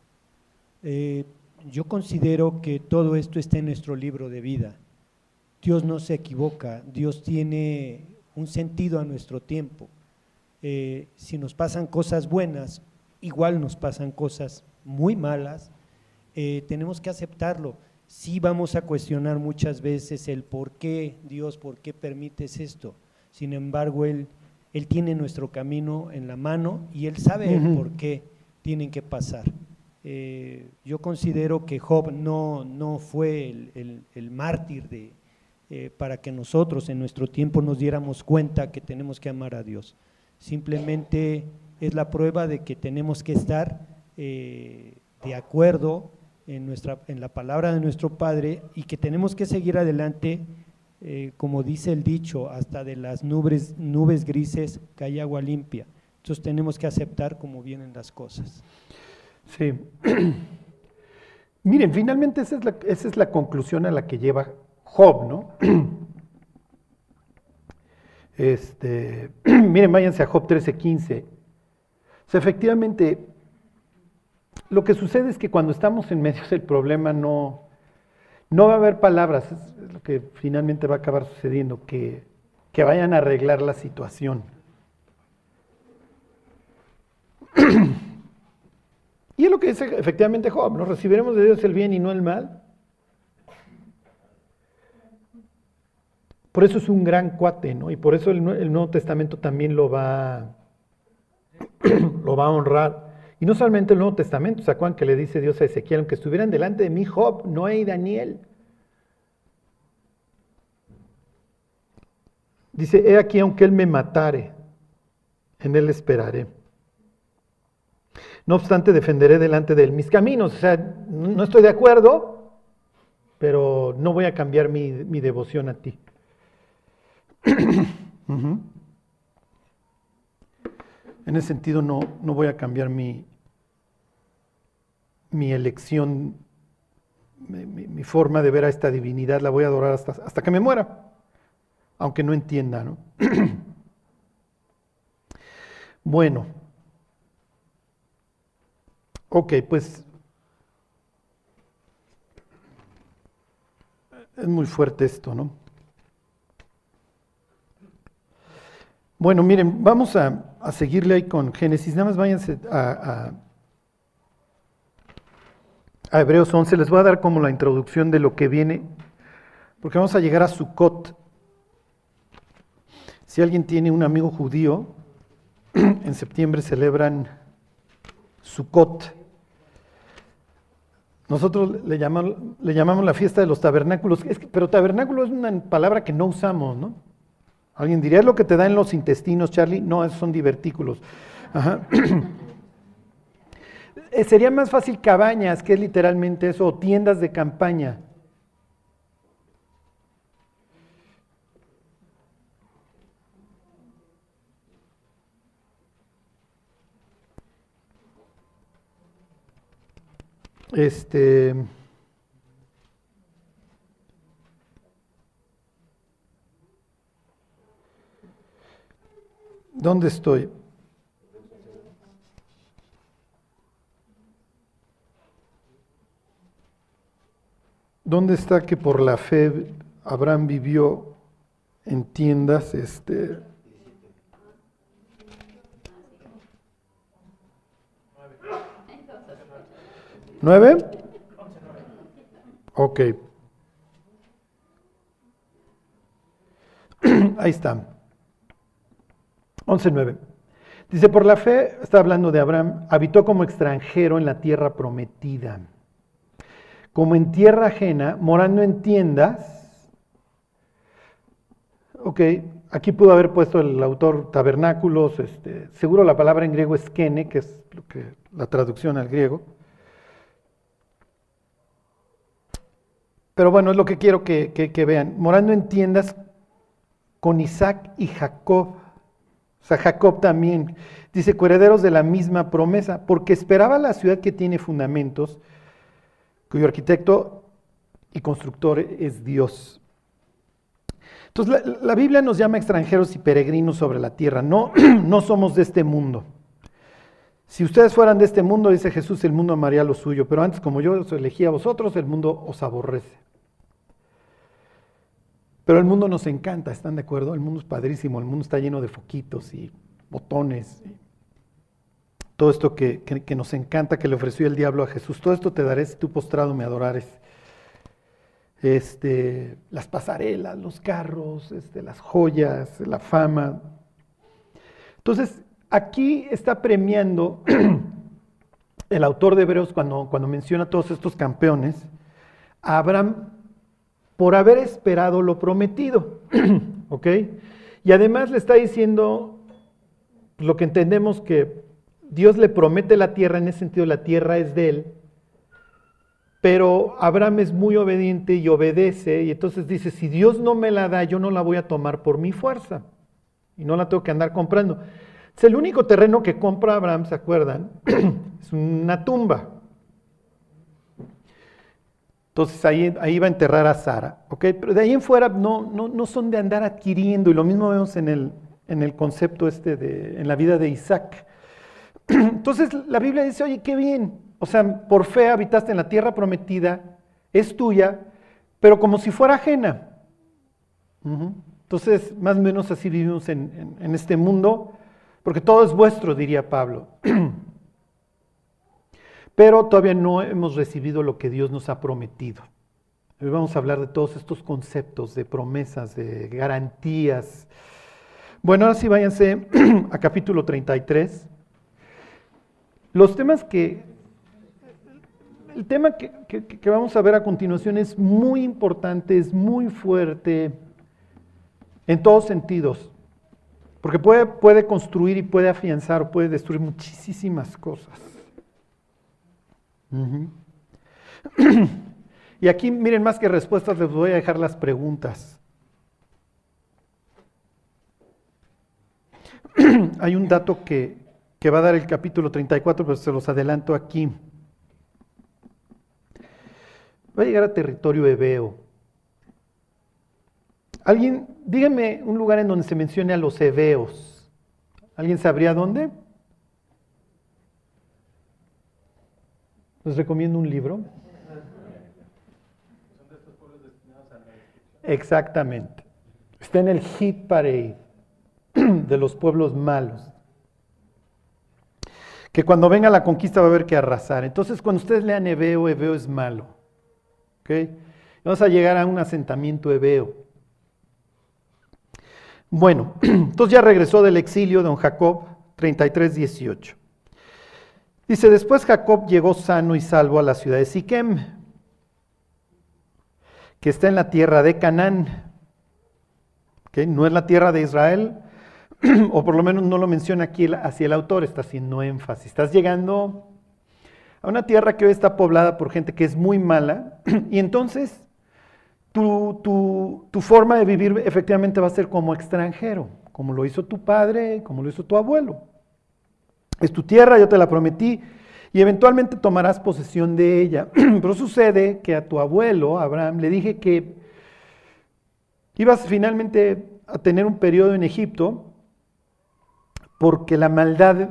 Eh, yo considero que todo esto está en nuestro libro de vida. Dios no se equivoca, Dios tiene un sentido a nuestro tiempo. Eh, si nos pasan cosas buenas, igual nos pasan cosas muy malas, tenemos que aceptarlo sí vamos a cuestionar muchas veces el por qué, Dios, por qué permites esto. Sin embargo, Él, él tiene nuestro camino en la mano y Él sabe por qué tienen que pasar. Eh, yo considero que Job no, no fue el, mártir de, eh, para que nosotros en nuestro tiempo nos diéramos cuenta que tenemos que amar a Dios. Simplemente es la prueba de que tenemos que estar eh, de acuerdo en, nuestra, en la palabra de nuestro Padre y que tenemos que seguir adelante, eh, como dice el dicho, hasta de las nubes, nubes grises cae agua limpia. Entonces tenemos que aceptar cómo vienen las cosas. Sí. <clears throat> Miren, finalmente esa es, la, esa es la conclusión a la que lleva Job, ¿no? Este, <clears throat> miren, váyanse a Job 13:15. O sea, efectivamente, lo que sucede es que cuando estamos en medio del problema no, no va a haber palabras, es lo que finalmente va a acabar sucediendo, que, que vayan a arreglar la situación. <clears throat> Y es lo que dice efectivamente Job, ¿no? Recibiremos de Dios el bien y no el mal. Por eso es un gran cuate, ¿no? Y por eso el, Nuevo Testamento también lo va, <clears throat> lo va a honrar. Y no solamente el Nuevo Testamento, ¿se acuerdan que le dice Dios a Ezequiel, aunque estuvieran delante de mí Job, Noé y Daniel? Dice, he aquí aunque él me matare, en él esperaré. No obstante, defenderé delante de él mis caminos. O sea, no estoy de acuerdo, pero no voy a cambiar mi, devoción a ti. En ese sentido, no, no voy a cambiar mi, mi elección, mi, forma de ver a esta divinidad, la voy a adorar hasta, hasta que me muera, aunque no entienda, ¿no? <clears throat> bueno, ok, pues es muy fuerte esto, ¿no? Bueno, miren, vamos a, seguirle ahí con Génesis, nada más váyanse a a Hebreos 11, les voy a dar como la introducción de lo que viene, porque vamos a llegar a Sukkot. Si alguien tiene un amigo judío, <clears throat> en septiembre celebran Sukkot. Nosotros le llamamos, le llamamos la fiesta de los tabernáculos, pero tabernáculo es una palabra que no usamos, ¿no? Alguien diría, ¿es lo que te da en los intestinos, Charlie? No, esos son divertículos. <clears throat> Eh, sería más fácil cabañas, que es literalmente eso, o tiendas de campaña. Este. ¿Dónde estoy? ¿Dónde está que por la fe Abraham vivió en tiendas? Este, ¿Nueve? Ok. <clears throat> Ahí están. 11.9. Dice, por la fe, está hablando de Abraham, habitó como extranjero en la tierra prometida, como en tierra ajena, morando en tiendas. Ok, aquí pudo haber puesto el autor tabernáculos, este, seguro la palabra en griego es kene, que es lo que, la traducción al griego. Pero bueno, es lo que quiero que, que vean. Morando en tiendas con Isaac y Jacob o sea, Jacob también. Dice, coherederos de la misma promesa, porque esperaba la ciudad que tiene fundamentos, cuyo arquitecto y constructor es Dios. Entonces, la, Biblia nos llama extranjeros y peregrinos sobre la tierra. No, <clears throat> no somos de este mundo. Si ustedes fueran de este mundo, dice Jesús, el mundo amaría lo suyo, pero antes como yo os elegí a vosotros, el mundo os aborrece. Pero el mundo nos encanta, ¿están de acuerdo? El mundo es padrísimo, el mundo está lleno de foquitos y botones. todo esto que, nos encanta que le ofreció el diablo a Jesús. Todo esto te daré si tú postrado me adorares. Este, las pasarelas, los carros, este, las joyas, la fama. Entonces, aquí está premiando <clears throat> el autor de Hebreos cuando, cuando menciona a todos estos campeones, Abraham por haber esperado lo prometido. <clears throat> ¿Ok? Y además le está diciendo lo que entendemos que Dios le promete la tierra, en ese sentido la tierra es de él, pero Abraham es muy obediente y obedece, y entonces dice, si Dios no me la da, yo no la voy a tomar por mi fuerza, y no la tengo que andar comprando. Es el único terreno que compra Abraham, ¿se acuerdan? <clears throat> es una tumba. Entonces ahí, ahí va a enterrar a Sara. Pero de ahí en fuera no, no, son de andar adquiriendo, y lo mismo vemos en el, en el concepto este de, en la vida de Isaac. <clears throat> Entonces la Biblia dice, oye, qué bien, o sea, por fe habitaste en la tierra prometida, es tuya, pero como si fuera ajena. Entonces, más o menos así vivimos en, en este mundo, porque todo es vuestro, diría Pablo. <clears throat> pero todavía no hemos recibido lo que Dios nos ha prometido. Hoy vamos a hablar de todos estos conceptos, de promesas, de garantías. Bueno, ahora sí váyanse <clears throat> a capítulo 33. Los temas que... El tema que, vamos a ver a continuación es muy importante, es muy fuerte en todos sentidos, porque puede, puede construir y puede afianzar, puede destruir muchísimas cosas. <clears throat> y aquí, miren, más que respuestas, les voy a dejar las preguntas. <clears throat> Hay un dato que, que va a dar el capítulo 34, pero se los adelanto aquí. Va a llegar a territorio hebeo. Alguien, dígame un lugar en donde se mencione a los hebeos. ¿Alguien sabría dónde? Les recomiendo un libro. Exactamente. Está en el hit parade <clears throat> de los pueblos malos. Que cuando venga la conquista va a haber que arrasar. Entonces, cuando ustedes lean Ebeo, Ebeo es malo. ¿Ok? Vamos a llegar a un asentamiento Ebeo. Bueno, <clears throat> entonces ya regresó del exilio don Jacob, 33, 18. Dice, después Jacob llegó sano y salvo a la ciudad de Siquem, que está en la tierra de Canaán, que no es la tierra de Israel, <clears throat> o por lo menos no lo menciona aquí así el autor, está haciendo énfasis. Estás llegando a una tierra que hoy está poblada por gente que es muy mala, <clears throat> y entonces tu forma de vivir efectivamente va a ser como extranjero, como lo hizo tu padre, como lo hizo tu abuelo. Es tu tierra, yo te la prometí, y eventualmente tomarás posesión de ella. <clears throat> Pero sucede que a tu abuelo, Abraham, le dije que ibas finalmente a tener un periodo en Egipto, porque la maldad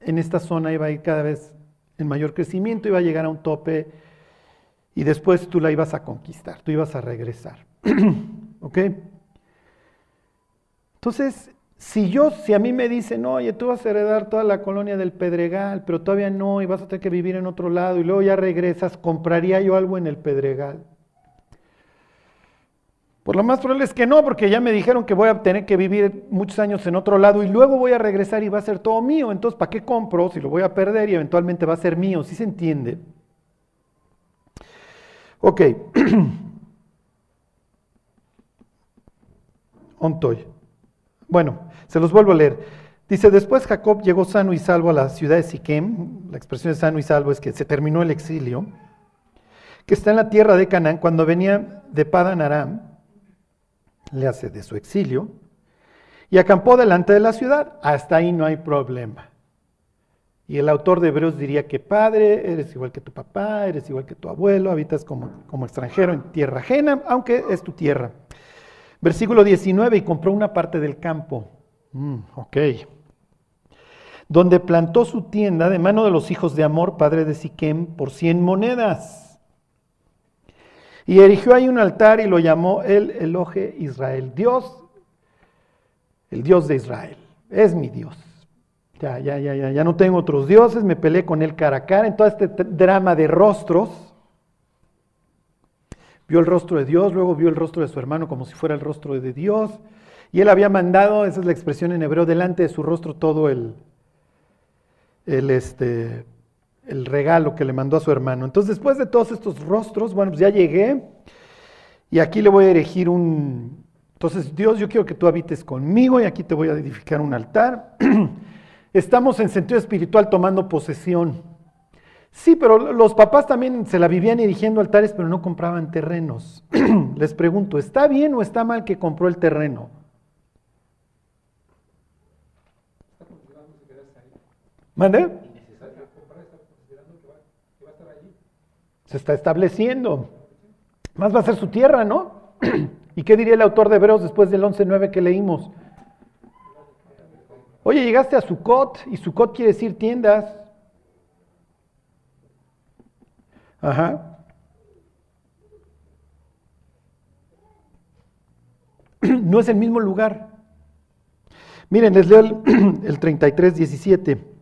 en esta zona iba a ir cada vez en mayor crecimiento, iba a llegar a un tope, y después tú la ibas a conquistar, tú ibas a regresar. <clears throat> ¿Ok? Entonces, si yo, si a mí me dicen, oye, tú vas a heredar toda la colonia del Pedregal, pero todavía no, y vas a tener que vivir en otro lado, y luego ya regresas, ¿compraría yo algo en el Pedregal? Por lo más probable es que no, porque ya me dijeron que voy a tener que vivir muchos años en otro lado y luego voy a regresar y va a ser todo mío. Entonces, ¿para qué compro si lo voy a perder y eventualmente va a ser mío? ¿Sí se entiende? Ok. <clears throat> ontoy. Bueno, se los vuelvo a leer. Dice, después Jacob llegó sano y salvo a la ciudad de Siquem. La expresión de sano y salvo es que se terminó el exilio. Que está en la tierra de Canaán. Cuando venía de Padan Aram, le hace de su exilio, y acampó delante de la ciudad. Hasta ahí no hay problema. Y el autor de Hebreos diría que padre, eres igual que tu papá, eres igual que tu abuelo, habitas como, como extranjero en tierra ajena, aunque es tu tierra. Versículo 19, y compró una parte del campo. Mm, ok. Donde plantó su tienda de mano de los hijos de Amor, padre de Siquem, por cien monedas. Y erigió ahí un altar y lo llamó el Eloje Israel. Dios, el Dios de Israel, es mi Dios. Ya, ya, ya, ya, ya no tengo otros dioses, me peleé con él cara a cara en todo este drama de rostros. Vio el rostro de Dios, luego vio el rostro de su hermano como si fuera el rostro de Dios. Y él había mandado, esa es la expresión en hebreo, delante de su rostro todo el, el, este, el regalo que le mandó a su hermano. Entonces, después de todos estos rostros, bueno, pues ya llegué y aquí le voy a erigir un... Entonces, Dios, yo quiero que tú habites conmigo y aquí te voy a edificar un altar. <clears throat> Estamos en sentido espiritual tomando posesión. Sí, pero los papás también se la vivían erigiendo altares, pero no compraban terrenos. <clears throat> Les pregunto, ¿está bien o está mal que compró el terreno? ¿Mande? Se está estableciendo. Más va a ser su tierra, ¿no? <clears throat> ¿Y qué diría el autor de Hebreos después del 11.9 que leímos? Oye, llegaste a Sucot y Sucot quiere decir tiendas. Ajá. <clears throat> No es el mismo lugar. Miren, les leo el, <clears throat> el 33, 17.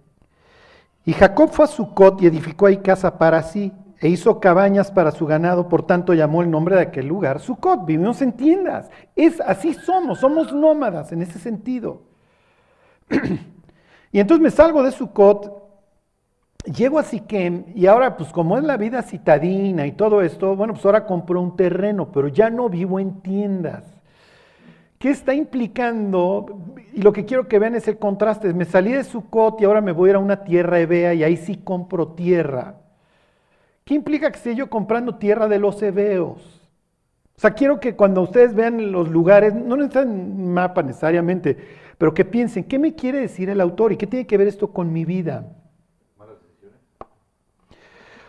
Y Jacob fue a Sucot y edificó ahí casa para sí, e hizo cabañas para su ganado, por tanto llamó el nombre de aquel lugar Sucot. Vivimos en tiendas. Es, así somos, somos nómadas en ese sentido. <clears throat> y entonces me salgo de Sucot, llego a Siquem y ahora pues como es la vida citadina y todo esto, bueno pues ahora compro un terreno, pero ya no vivo en tiendas. ¿Qué está implicando? Y lo que quiero que vean es el contraste. Me salí de Sucot y ahora me voy a ir a una tierra hebea y ahí sí compro tierra. ¿Qué implica que esté yo comprando tierra de los hebeos? O sea, quiero que cuando ustedes vean los lugares, no necesitan mapa necesariamente, pero que piensen, ¿qué me quiere decir el autor y qué tiene que ver esto con mi vida?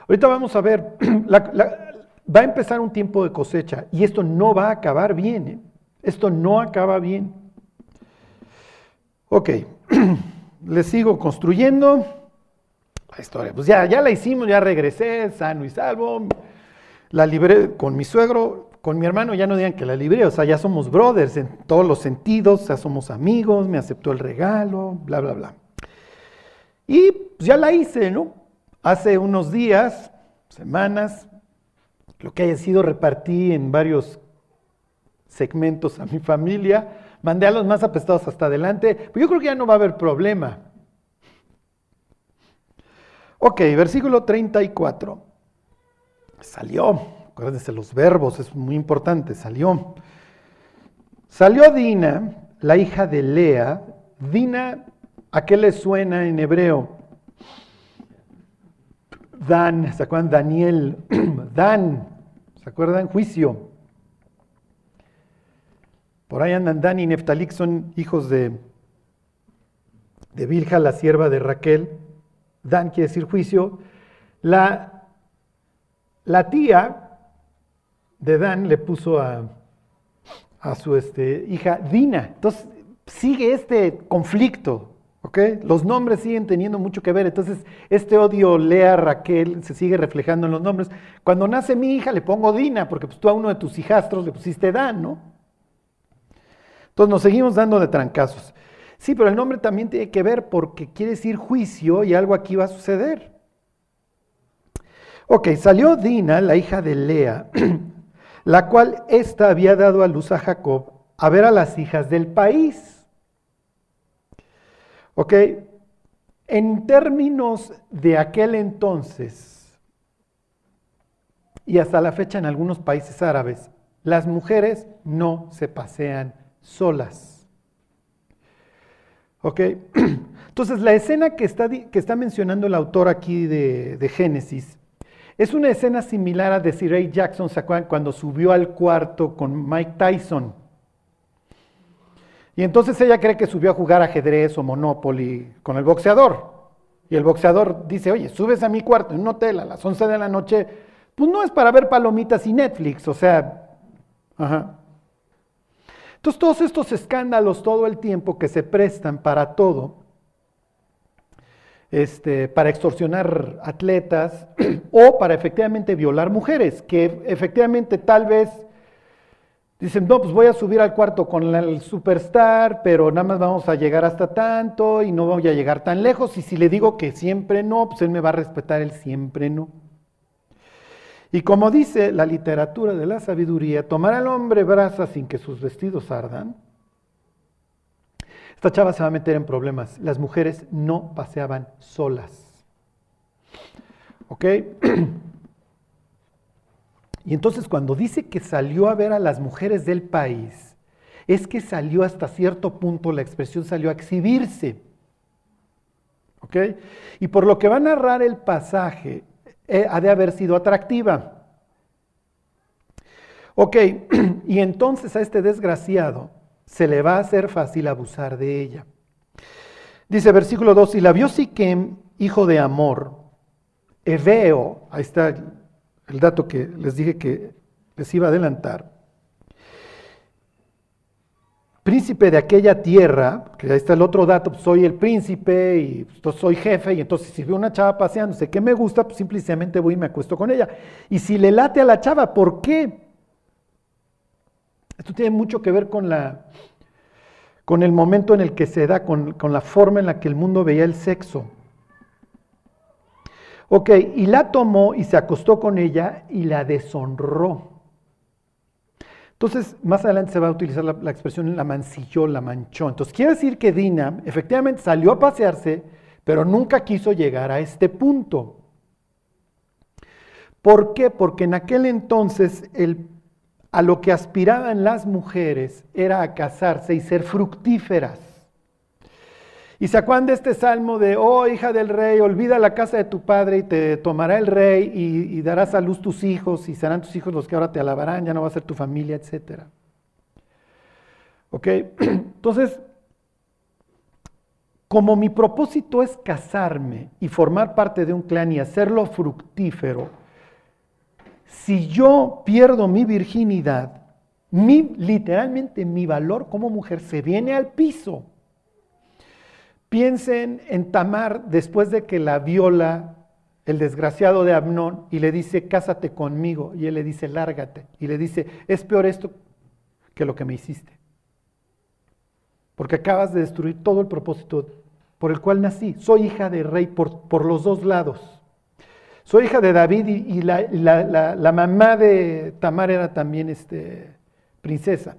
Ahorita vamos a ver, <clears throat> va a empezar un tiempo de cosecha y esto no va a acabar bien. ¿eh? Esto no acaba bien. Ok, <clears throat> le sigo construyendo la historia. Pues ya, ya la hicimos, ya regresé, sano y salvo. La libré con mi suegro, con mi hermano ya no digan que la libré, o sea, ya somos brothers en todos los sentidos, ya somos amigos, me aceptó el regalo, bla, bla, bla. Y pues ya la hice, ¿no? Hace unos días, semanas, lo que haya sido repartí en varios segmentos a mi familia, mandé a los más apestados hasta adelante, pues yo creo que ya no va a haber problema. Ok, versículo 34. Salió. Acuérdense, los verbos es muy importante, salió. Salió Dina, la hija de Lea. Dina, ¿a qué le suena en hebreo? Dan, ¿se acuerdan? Daniel, <clears throat> Dan, ¿se acuerdan? Juicio. Por ahí andan Dan y Neftalik, son hijos de, de la sierva de Raquel. Dan quiere decir juicio. La, la tía de Dan le puso a, a su este, hija Dina. Entonces sigue este conflicto, ¿ok? Los nombres siguen teniendo mucho que ver. Entonces este odio Lea, Raquel, se sigue reflejando en los nombres. Cuando nace mi hija le pongo Dina, porque pues, tú a uno de tus hijastros le pusiste Dan, ¿no? Entonces nos seguimos dando de trancazos. Sí, pero el nombre también tiene que ver porque quiere decir juicio y algo aquí va a suceder. Ok, salió Dina, la hija de Lea, <clears throat> la cual ésta había dado a luz a Jacob a ver a las hijas del país. ¿Ok? En términos de aquel entonces, y hasta la fecha en algunos países árabes, las mujeres no se pasean solas. ¿Ok? <clears throat> Entonces, la escena que está, que está mencionando el autor aquí de, de Génesis es una escena similar a Desiree Jackson, ¿se acuerdan? Cuando subió al cuarto con Mike Tyson. Y entonces ella cree que subió a jugar ajedrez o Monopoly con el boxeador. Y el boxeador dice, oye, subes a mi cuarto en un hotel a las 11 de la noche, pues no es para ver palomitas y Netflix, o sea, ajá. Entonces todos estos escándalos todo el tiempo que se prestan para todo, este, para extorsionar atletas <clears throat> o para efectivamente violar mujeres, que efectivamente tal vez Dicen, no, pues voy a subir al cuarto con el superstar, pero nada más vamos a llegar hasta tanto y no voy a llegar tan lejos. Y si le digo que siempre no, pues él me va a respetar el siempre no. Y como dice la literatura de la sabiduría, tomar al hombre brasa sin que sus vestidos ardan. Esta chava se va a meter en problemas. Las mujeres no paseaban solas. ¿Ok? <clears throat> Y entonces cuando dice que salió a ver a las mujeres del país, es que salió hasta cierto punto, la expresión salió a exhibirse. ¿Ok? Y por lo que va a narrar el pasaje, eh, ha de haber sido atractiva. Ok, <clears throat> y entonces a este desgraciado se le va a hacer fácil abusar de ella. Dice versículo 2, y la vio Siquem, hijo de Amor, Eveo, ahí está el dato que les dije que les iba a adelantar. Príncipe de aquella tierra, que ahí está el otro dato, pues, soy el príncipe y pues, soy jefe, y entonces si veo una chava paseándose que me gusta, pues simplemente voy y me acuesto con ella. Y si le late a la chava, ¿por qué? Esto tiene mucho que ver con la con el momento en el que se da, con, con la forma en la que el mundo veía el sexo. Ok, y la tomó y se acostó con ella y la deshonró. Entonces, más adelante se va a utilizar la, expresión la mancilló, la manchó. Entonces, quiere decir que Dina efectivamente salió a pasearse, pero nunca quiso llegar a este punto. ¿Por qué? Porque en aquel entonces a lo que aspiraban las mujeres era a casarse y ser fructíferas. Y se este salmo de, oh hija del rey, olvida la casa de tu padre y te tomará el rey y, darás a luz tus hijos y serán tus hijos los que ahora te alabarán, ya no va a ser tu familia, etc. ¿Ok? <clears throat> Entonces, como mi propósito es casarme y formar parte de un clan y hacerlo fructífero, si yo pierdo mi virginidad, mi, literalmente mi valor como mujer se viene al piso. Piensen en Tamar después de que la viola el desgraciado de Abnón y le dice, cásate conmigo. Y él le dice, lárgate. Y le dice, es peor esto que lo que me hiciste. Porque acabas de destruir todo el propósito por el cual nací. Soy hija de rey por, por los dos lados. Soy hija de David y, la, la, mamá de Tamar era también este, princesa.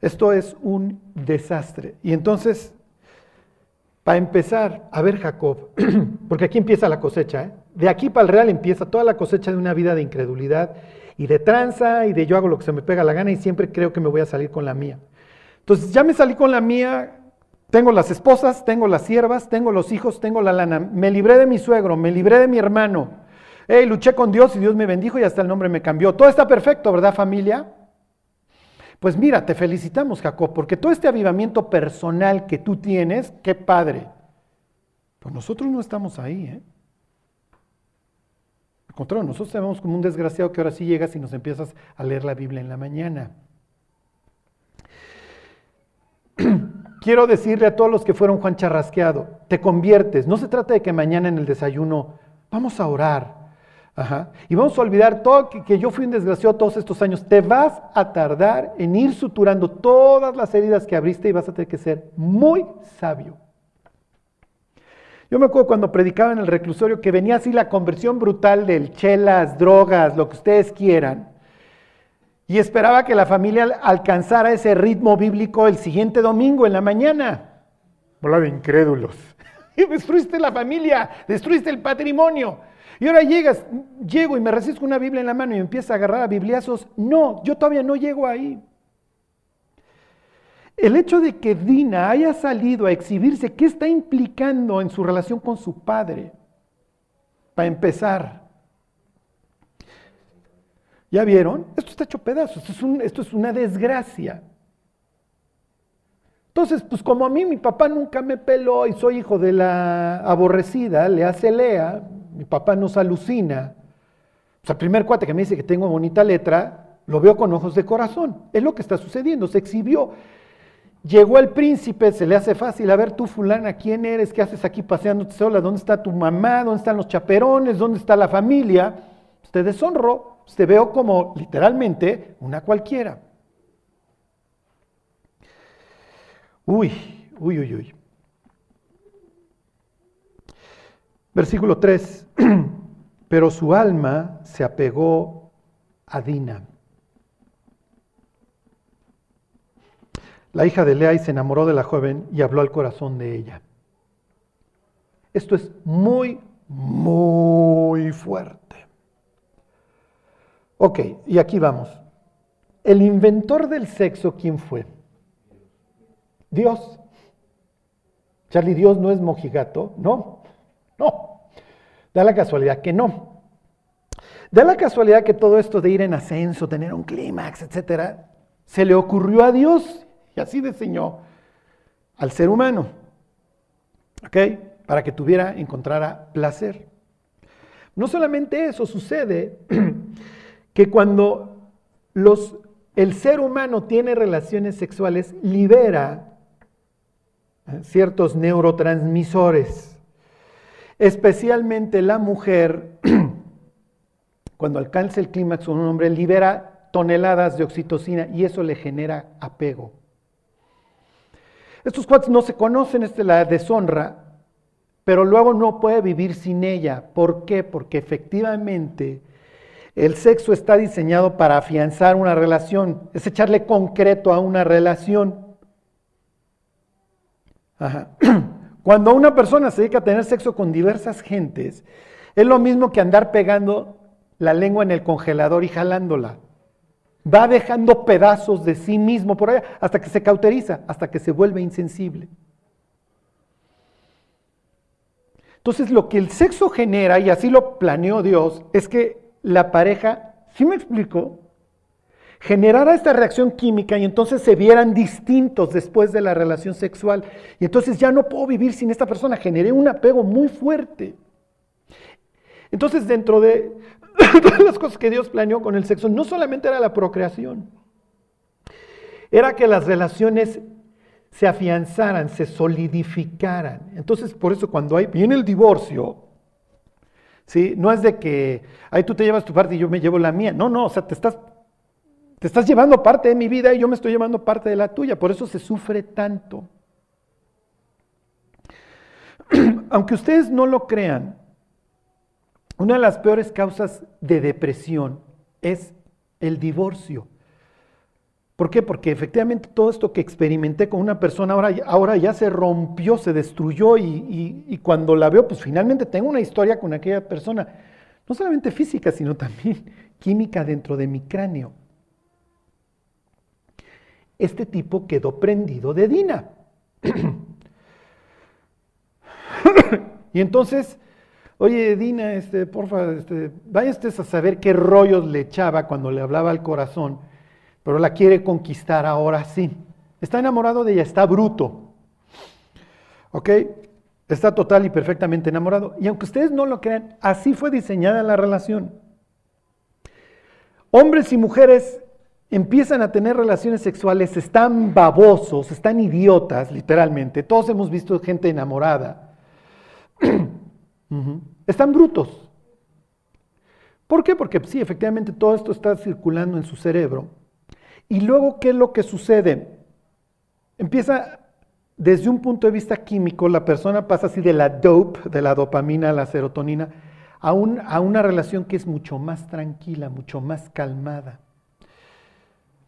Esto es un desastre. Y entonces, para empezar, a ver Jacob, <clears throat> porque aquí empieza la cosecha, ¿eh? de aquí para el real empieza toda la cosecha de una vida de incredulidad y de tranza y de yo hago lo que se me pega la gana y siempre creo que me voy a salir con la mía. Entonces ya me salí con la mía, tengo las esposas, tengo las siervas, tengo los hijos, tengo la lana, me libré de mi suegro, me libré de mi hermano, hey, luché con Dios y Dios me bendijo y hasta el nombre me cambió. Todo está perfecto, ¿verdad familia? Pues mira, te felicitamos, Jacob, porque todo este avivamiento personal que tú tienes, qué padre. Pues nosotros no estamos ahí, ¿eh? Al contrario, nosotros tenemos como un desgraciado que ahora sí llegas y nos empiezas a leer la Biblia en la mañana. <clears throat> Quiero decirle a todos los que fueron Juan Charrasqueado, te conviertes. No se trata de que mañana en el desayuno vamos a orar. Y vamos a olvidar todo que, yo fui un desgraciado todos estos años. Te vas a tardar en ir suturando todas las heridas que abriste y vas a tener que ser muy sabio. Yo me acuerdo cuando predicaba en el reclusorio que venía así la conversión brutal del chelas, drogas, lo que ustedes quieran. Y esperaba que la familia alcanzara ese ritmo bíblico el siguiente domingo en la mañana. Bola de incrédulos. <laughs> Y destruiste la familia, destruiste el patrimonio. Y ahora llegas, llego y me resisto una Biblia en la mano y empieza a agarrar a bibliazos. No, yo todavía no llego ahí. El hecho de que Dina haya salido a exhibirse, ¿qué está implicando en su relación con su padre? Para empezar. ¿Ya vieron? Esto está hecho pedazos, esto es, esto es una desgracia. Entonces, pues como a mí mi papá nunca me peló y soy hijo de la aborrecida, le hace lea, mi papá nos alucina. O sea, el primer cuate que me dice que tengo bonita letra, lo veo con ojos de corazón. Es lo que está sucediendo, se exhibió. Llegó el príncipe, se le hace fácil, a ver tú fulana, ¿quién eres? ¿Qué haces aquí paseándote sola? ¿Dónde está tu mamá? ¿Dónde están los chaperones? ¿Dónde está la familia? Usted deshonró, te veo como literalmente una cualquiera. Uy, uy, uy, uy. Versículo 3, <clears throat> pero su alma se apegó a Dina. La hija de Lea se enamoró de la joven y habló al corazón de ella. Esto es muy, muy fuerte. Ok, y aquí vamos. El inventor del sexo, ¿quién fue? Dios. Charlie, Dios no es mojigato, no, no. Da la casualidad que no. Da la casualidad que todo esto de ir en ascenso, tener un clímax, etcétera, se le ocurrió a Dios y así diseñó al ser humano. ¿Ok? Para que tuviera, encontrara placer. No solamente eso, sucede <clears throat> que cuando los, el ser humano tiene relaciones sexuales, libera ¿eh? ciertos neurotransmisores. Especialmente la mujer, <clears throat> cuando alcanza el clímax con un hombre, libera toneladas de oxitocina y eso le genera apego. Estos cuates no se conocen, es la deshonra, pero luego no puede vivir sin ella. ¿Por qué? Porque efectivamente el sexo está diseñado para afianzar una relación, es echarle concreto a una relación. Cuando una persona se dedica a tener sexo con diversas gentes, es lo mismo que andar pegando la lengua en el congelador y jalándola va dejando pedazos de sí mismo por allá hasta que se cauteriza, hasta que se vuelve insensible. Entonces lo que el sexo genera, y así lo planeó Dios, es que la pareja, ¿sí me explico? Generara esta reacción química y entonces se vieran distintos después de la relación sexual. Y entonces ya no puedo vivir sin esta persona, generé un apego muy fuerte. Entonces dentro de <coughs> todas las cosas que Dios planeó con el sexo no solamente era la procreación, era que las relaciones se afianzaran, se solidificaran. Entonces, por eso cuando hay, viene el divorcio, ¿sí? no es de que, ahí tú te llevas tu parte y yo me llevo la mía. No, no, o sea, te estás, te estás llevando parte de mi vida y yo me estoy llevando parte de la tuya. Por eso se sufre tanto. <clears throat> Aunque ustedes no lo crean, una de las peores causas de depresión es el divorcio. ¿Por qué? Porque efectivamente todo esto que experimenté con una persona ahora, ahora ya se rompió, se destruyó y, y, cuando la veo, pues finalmente tengo una historia con aquella persona, no solamente física, sino también química dentro de mi cráneo. Este tipo quedó prendido de Dina. y entonces Oye, Dina, este, porfa, este, vaya a saber qué rollos le echaba cuando le hablaba al corazón, pero la quiere conquistar ahora sí. Está enamorado de ella, está bruto. ¿Ok? Está total y perfectamente enamorado. Y aunque ustedes no lo crean, así fue diseñada la relación. Hombres y mujeres empiezan a tener relaciones sexuales, están babosos, están idiotas, literalmente. Todos hemos visto gente enamorada. <clears throat> Están brutos. ¿Por qué? Porque sí, efectivamente todo esto está circulando en su cerebro. Y luego, ¿qué es lo que sucede? Empieza desde un punto de vista químico, la persona pasa así de la dope, de la dopamina a la serotonina, a, a una relación que es mucho más tranquila, mucho más calmada.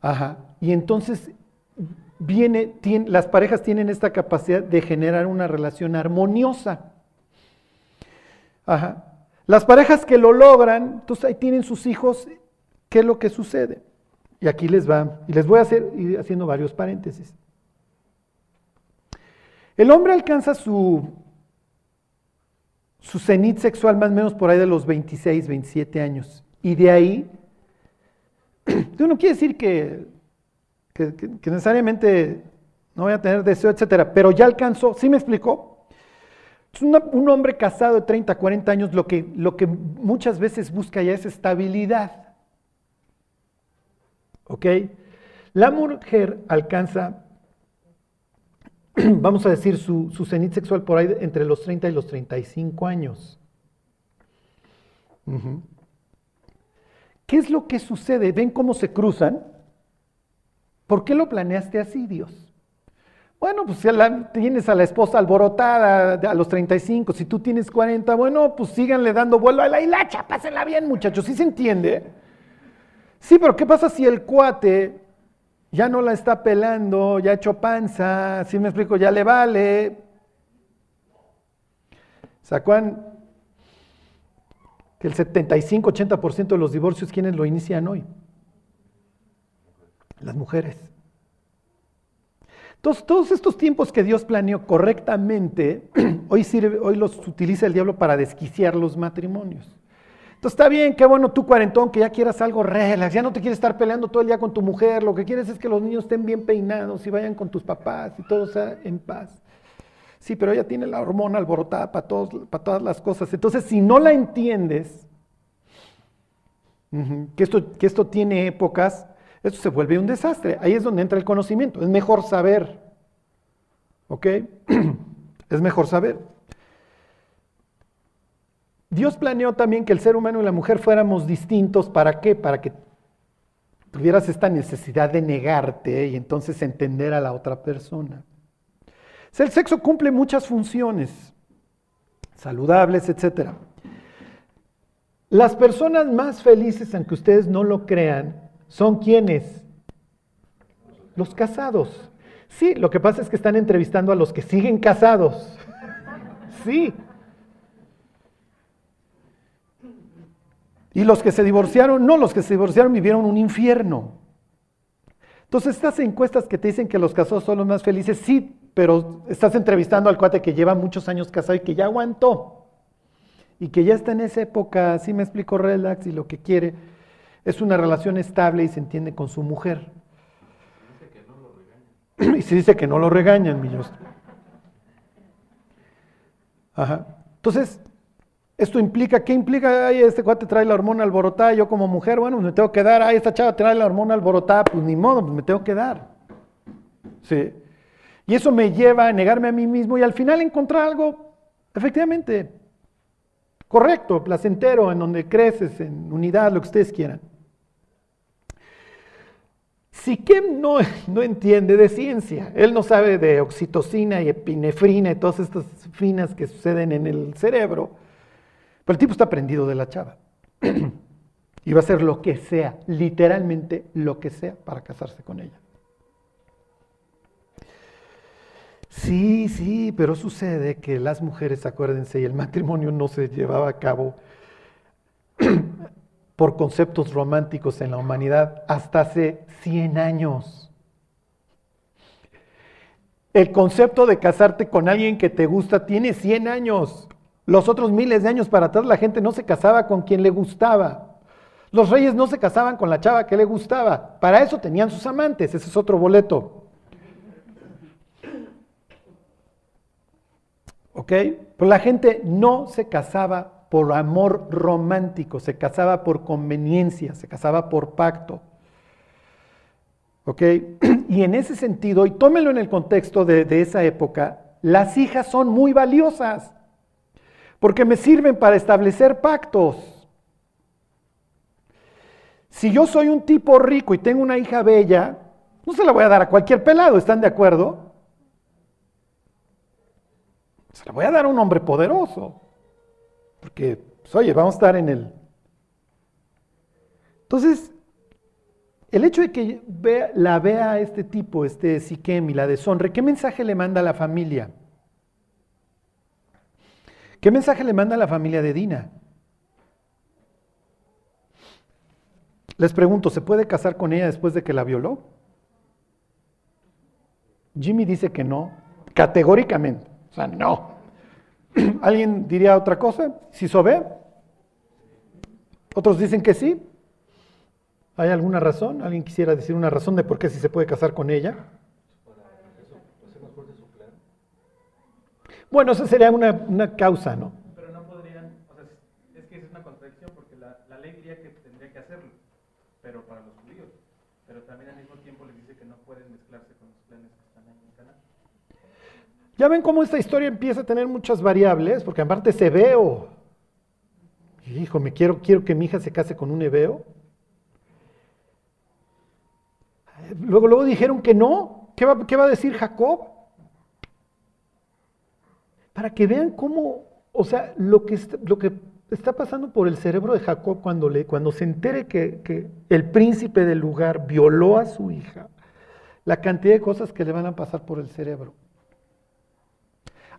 Ajá. Y entonces viene, las parejas tienen esta capacidad de generar una relación armoniosa. Ajá. Las parejas que lo logran, entonces ahí tienen sus hijos, ¿qué es lo que sucede? Y aquí les va, y les voy a hacer ir haciendo varios paréntesis. El hombre alcanza su, su cenit sexual más o menos por ahí de los 26, 27 años. Y de ahí, <clears throat> no quiere decir que, que, necesariamente no voy a tener deseo, etcétera, pero ya alcanzó, ¿sí me explicó? Un hombre casado de 30, 40 años, lo que, lo que muchas veces busca ya es estabilidad. ¿Ok? La mujer alcanza, <clears throat> vamos a decir, su, su cenit sexual por ahí entre los 30 y los 35 años. ¿Qué es lo que sucede? ¿Ven cómo se cruzan? ¿Por qué lo planeaste así, Dios? Bueno, pues si tienes a la esposa alborotada a los 35, si tú tienes 40, bueno, pues síganle dando vuelo a la hilacha, pásenla bien, muchachos, ¿sí se entiende? Sí, pero ¿qué pasa si el cuate ya no la está pelando, ya ha hecho panza, si me explico, ya le vale? ¿Sacuán? Que el 75-80% de los divorcios, ¿quiénes lo inician hoy? Las mujeres. Entonces, todos estos tiempos que Dios planeó correctamente, <clears throat> hoy, sirve, hoy los utiliza el diablo para desquiciar los matrimonios. Entonces está bien, qué bueno tú cuarentón, que ya quieras algo relax, ya no te quieres estar peleando todo el día con tu mujer, lo que quieres es que los niños estén bien peinados y vayan con tus papás y todo sea en paz. Sí, pero ella tiene la hormona alborotada para, todos, para todas las cosas. Entonces, si no la entiendes, que, esto, que esto tiene épocas, esto se vuelve un desastre. Ahí es donde entra el conocimiento. Es mejor saber. ¿Ok? <clears throat> es mejor saber. Dios planeó también que el ser humano y la mujer fuéramos distintos. ¿Para qué? Para que tuvieras esta necesidad de negarte y entonces entender a la otra persona. El sexo cumple muchas funciones, saludables, etc. Las personas más felices, aunque ustedes no lo crean, son quienes? Los casados. Sí, lo que pasa es que están entrevistando a los que siguen casados. <laughs> Sí. Y los que se divorciaron, no, los que se divorciaron vivieron un infierno. Entonces, estas encuestas que te dicen que los casados son los más felices, sí, pero estás entrevistando al cuate que lleva muchos años casado y que ya aguantó. Y que ya está en esa época, así me explico, relax y lo que quiere es una relación estable y se entiende con su mujer. <clears throat> Y se dice que no lo regañan, mi Ajá. Entonces, esto implica, ¿qué implica? Ay, este cuate trae la hormona alborotada, yo como mujer, bueno, me tengo que dar. Ay, esta chava trae la hormona alborotada, pues ni modo, pues me tengo que dar. Sí. Y eso me lleva a negarme a mí mismo y al final encontrar algo, efectivamente, correcto, placentero, en donde creces, en unidad, lo que ustedes quieran. Si Kem no, <laughs> no entiende de ciencia, él no sabe de oxitocina y epinefrina y todas estas finas que suceden en el cerebro, pero el tipo está prendido de la chava. <clears throat> y va a hacer lo que sea, literalmente lo que sea para casarse con ella. Sí, sí, pero sucede que las mujeres, acuérdense, y el matrimonio no se llevaba a cabo <clears throat> por conceptos románticos en la humanidad hasta hace 100 años. El concepto de casarte con alguien que te gusta tiene 100 años. Los otros miles de años para atrás la gente no se casaba con quien le gustaba. Los reyes no se casaban con la chava que le gustaba. Para eso tenían sus amantes. Ese es otro boleto. ¿Ok? Pero la gente no se casaba por amor romántico, se casaba por conveniencia, se casaba por pacto. ¿Ok? <clears throat> Y en ese sentido, y tómelo en el contexto de esa época, las hijas son muy valiosas, porque me sirven para establecer pactos. Si yo soy un tipo rico y tengo una hija bella, no se la voy a dar a cualquier pelado, ¿están de acuerdo? se la voy a dar a un hombre poderoso. Porque, pues, oye, vamos a estar en el... Entonces, el hecho de que vea, la vea este tipo, este Siquem y la deshonre, ¿qué mensaje le manda a la familia? ¿Qué mensaje le manda a la familia de Dina? Les pregunto, ¿se puede casar con ella después de que la violó? Jimmy dice que no, categóricamente. O sea, no. <clears throat> ¿Alguien diría otra cosa? ¿Si ve? Otros dicen que sí. ¿Hay alguna razón? ¿Alguien quisiera decir una razón de por qué sí se puede casar con ella? Bueno, esa sería una, una causa, no podrían, o sea, es que es una contradicción porque la, la ley diría que tendría que hacerlo, pero para los judíos. Pero también al mismo tiempo les dice que no pueden mezclarse con los planes que están ahí en Canaán. Ya ven cómo esta historia empieza a tener muchas variables, porque aparte se veo. Hijo, me quiero, quiero que mi hija se case con un hebeo. Luego, luego dijeron que no. ¿Qué va, qué va a decir Jacob? para que vean cómo, o sea, lo que, está, lo que está pasando por el cerebro de Jacob cuando, le, cuando se entere que, que el príncipe del lugar violó a su hija, la cantidad de cosas que le van a pasar por el cerebro.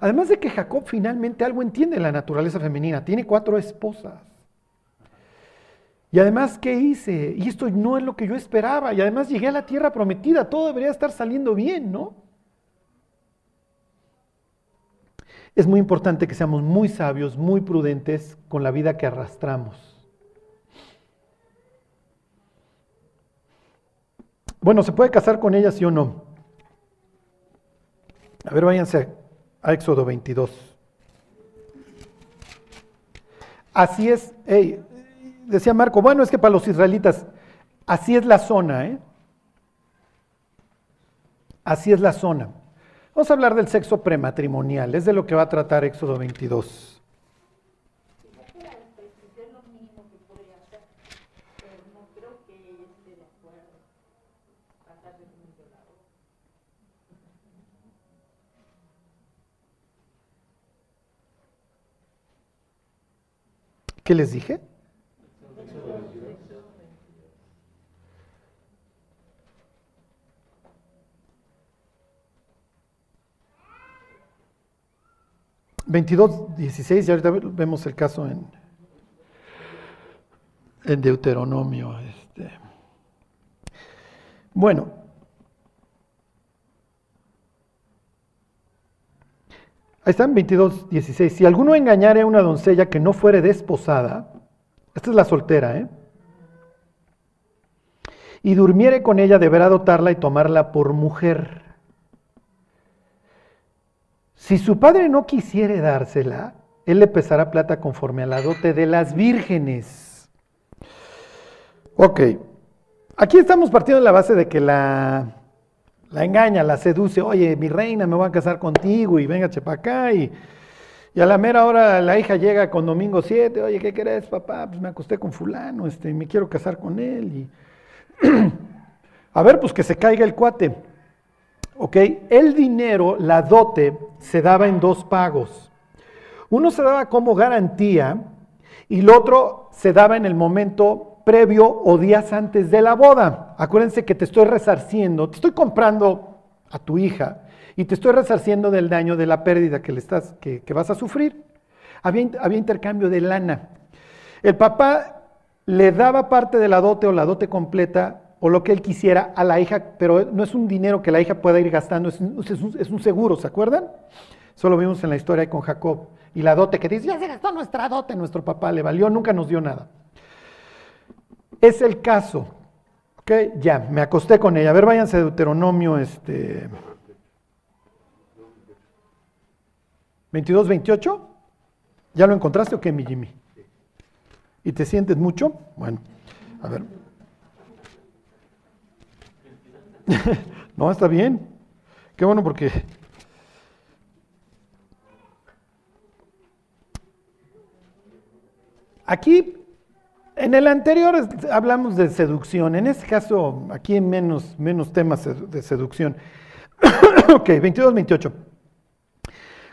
Además de que Jacob finalmente algo entiende de la naturaleza femenina, tiene cuatro esposas. Y además, ¿qué hice? Y esto no es lo que yo esperaba. Y además llegué a la tierra prometida, todo debería estar saliendo bien, ¿no? Es muy importante que seamos muy sabios, muy prudentes con la vida que arrastramos. Bueno, ¿se puede casar con ella, sí o no? A ver, váyanse a Éxodo 22. Así es, decía Marco, bueno, es que para los israelitas, así es la zona, ¿eh? Así es la zona. Vamos a hablar del sexo prematrimonial, es de lo que va a tratar Éxodo 22. ¿Qué les dije? 22, 16, y ahorita vemos el caso en, en Deuteronomio. Este. Bueno, ahí están 22, 16. Si alguno engañare a una doncella que no fuere desposada, esta es la soltera, ¿eh? Y durmiere con ella, deberá dotarla y tomarla por mujer. Si su padre no quisiere dársela, él le pesará plata conforme a la dote de las vírgenes. Ok, aquí estamos partiendo de la base de que la, la engaña, la seduce, oye, mi reina, me voy a casar contigo y venga para acá y, a la mera hora la hija llega con domingo 7, oye, ¿qué querés, papá? Pues me acosté con fulano, este, me quiero casar con él. Y... <clears throat> a ver, pues que se caiga el cuate. ¿ok? El dinero, la dote, se daba en dos pagos. Uno se daba como garantía y el otro se daba en el momento previo o días antes de la boda. Acuérdense que te estoy resarciendo, te estoy comprando a tu hija y te estoy resarciendo del daño, de la pérdida que, le estás, que, vas a sufrir. Había, había intercambio de lana. El papá le daba parte de la dote o la dote completa o lo que él quisiera a la hija, pero no es un dinero que la hija pueda ir gastando, es un, seguro, ¿se acuerdan? Eso lo vimos en la historia con Jacob. Y la dote que dice, ya se gastó nuestra dote, nuestro papá le valió, nunca nos dio nada. Es el caso. ¿Ok? Ya, me acosté con ella. A ver, váyanse de Deuteronomio, este... 22, 28. ¿Ya lo encontraste o qué, mi Jimmy? ¿Y te sientes mucho? Bueno, a ver. <laughs> no, está bien. Qué bueno porque... Aquí, en el anterior hablamos de seducción, en este caso aquí hay menos, menos temas de seducción. <coughs> ok, 22-28.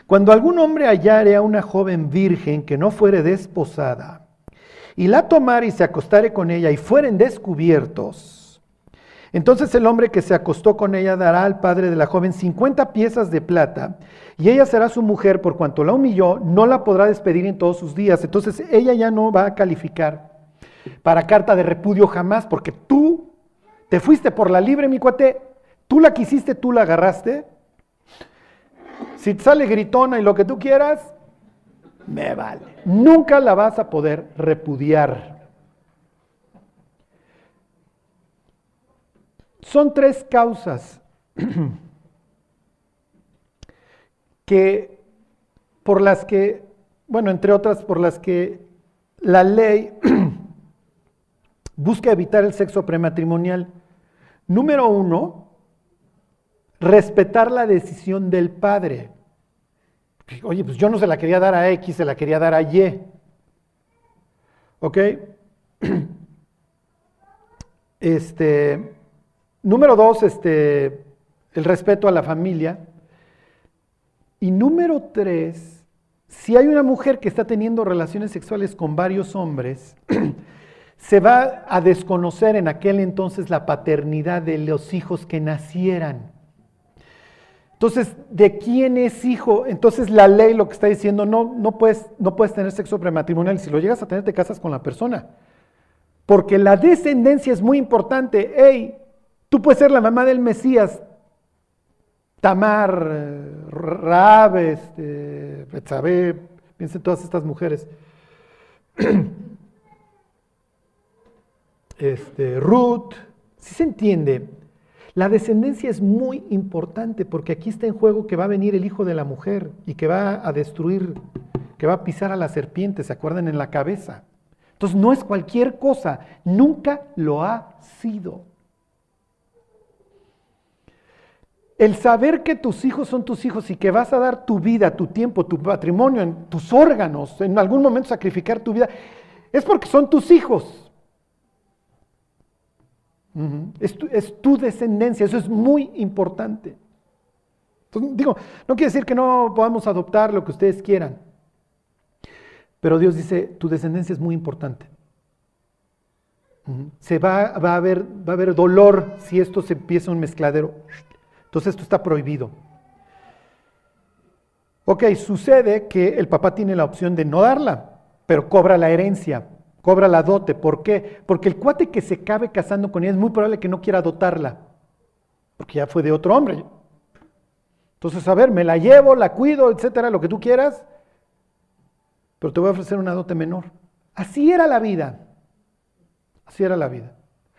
Cuando algún hombre hallare a una joven virgen que no fuere desposada, y la tomare y se acostare con ella y fueren descubiertos, entonces el hombre que se acostó con ella dará al padre de la joven 50 piezas de plata y ella será su mujer por cuanto la humilló, no la podrá despedir en todos sus días. Entonces ella ya no va a calificar para carta de repudio jamás, porque tú te fuiste por la libre, mi cuate, tú la quisiste, tú la agarraste. Si te sale gritona y lo que tú quieras, me vale. Nunca la vas a poder repudiar. Son tres causas <clears throat> que por las que, bueno, entre otras por las que la ley <clears throat> busca evitar el sexo prematrimonial. Número uno, respetar la decisión del padre. Oye, pues yo no se la quería dar a X, se la quería dar a Y. ¿Ok? <clears throat> Este, número dos, este, el respeto a la familia. Y número tres, si hay una mujer que está teniendo relaciones sexuales con varios hombres, <clears throat> se va a desconocer en aquel entonces la paternidad de los hijos que nacieran. Entonces, ¿de quién es hijo? Entonces la ley lo que está diciendo, no, no, puedes, no puedes tener sexo prematrimonial. Si lo llegas a tener, te casas con la persona. Porque la descendencia es muy importante. Hey, tú puedes ser la mamá del Mesías, Tamar, Raab, este, Betsabé, piensen todas estas mujeres. <clears throat> Este, Ruth, si se entiende, la descendencia es muy importante porque aquí está en juego que va a venir el hijo de la mujer y que va a destruir, que va a pisar a la serpiente, ¿se acuerdan? En la cabeza. Entonces no es cualquier cosa, nunca lo ha sido. El saber que tus hijos son tus hijos y que vas a dar tu vida, tu tiempo, tu patrimonio, en tus órganos, en algún momento sacrificar tu vida, es porque son tus hijos. Es, tu, es, tu, descendencia, eso es muy importante. Entonces, digo, no quiere decir que no podamos adoptar lo que ustedes quieran, pero Dios dice, tu descendencia es muy importante. Se va, va, a haber, va a haber dolor si esto se empieza un mezcladero. Entonces esto está prohibido. Ok, sucede que el papá tiene la opción de no darla, pero cobra la herencia, cobra la dote. ¿Por qué? Porque el cuate que se cabe casando con ella es muy probable que no quiera dotarla, porque ya fue de otro hombre. Entonces, a ver, me la llevo, la cuido, etcétera, lo que tú quieras, pero te voy a ofrecer una dote menor. Así era la vida. Así era la vida.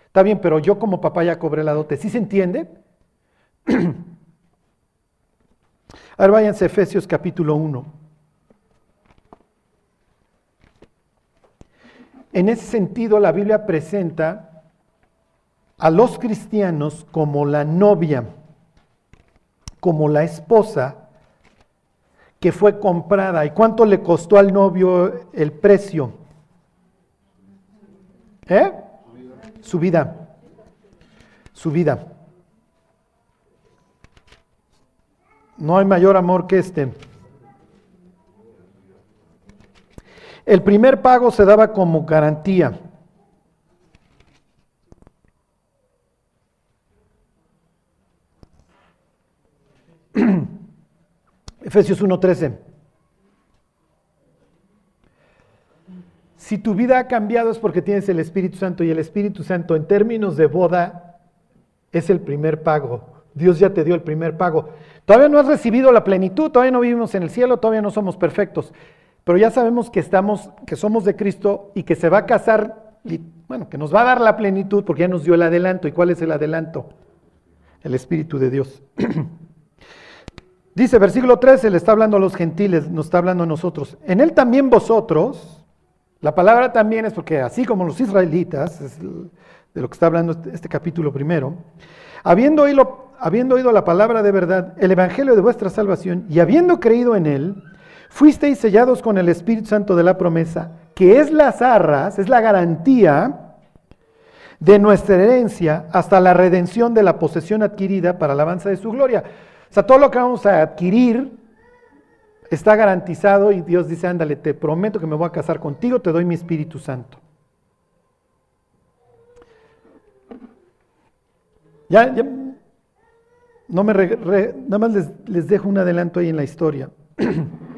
Está bien, pero yo como papá ya cobré la dote. ¿Sí se entiende? <clears throat> Ahora váyanse a Efesios capítulo 1. En ese sentido, la Biblia presenta a los cristianos como la novia, como la esposa que fue comprada. ¿Y cuánto le costó al novio el precio? ¿Eh? Su vida. Su vida. No hay mayor amor que este. El primer pago se daba como garantía. <clears throat> Efesios 1:13. Si tu vida ha cambiado es porque tienes el Espíritu Santo y el Espíritu Santo en términos de boda es el primer pago. Dios ya te dio el primer pago. Todavía no has recibido la plenitud, todavía no vivimos en el cielo, todavía no somos perfectos, pero ya sabemos que estamos, que somos de Cristo y que se va a casar, y, bueno, que nos va a dar la plenitud porque ya nos dio el adelanto. ¿Y cuál es el adelanto? El Espíritu de Dios. <clears throat> Dice versículo 13, le está hablando a los gentiles, nos está hablando a nosotros. En él también vosotros, la palabra también es porque así como los israelitas, es de lo que está hablando este, este capítulo primero, habiendo oído habiendo oído la palabra de verdad, el evangelio de vuestra salvación, y habiendo creído en él, fuisteis sellados con el Espíritu Santo de la promesa, que es las arras, es la garantía de nuestra herencia hasta la redención de la posesión adquirida para la alabanza de su gloria. O sea, todo lo que vamos a adquirir está garantizado y Dios dice, ándale, te prometo que me voy a casar contigo, te doy mi Espíritu Santo. Ya, ya, no me nada más les, les dejo un adelanto ahí en la historia. <clears throat>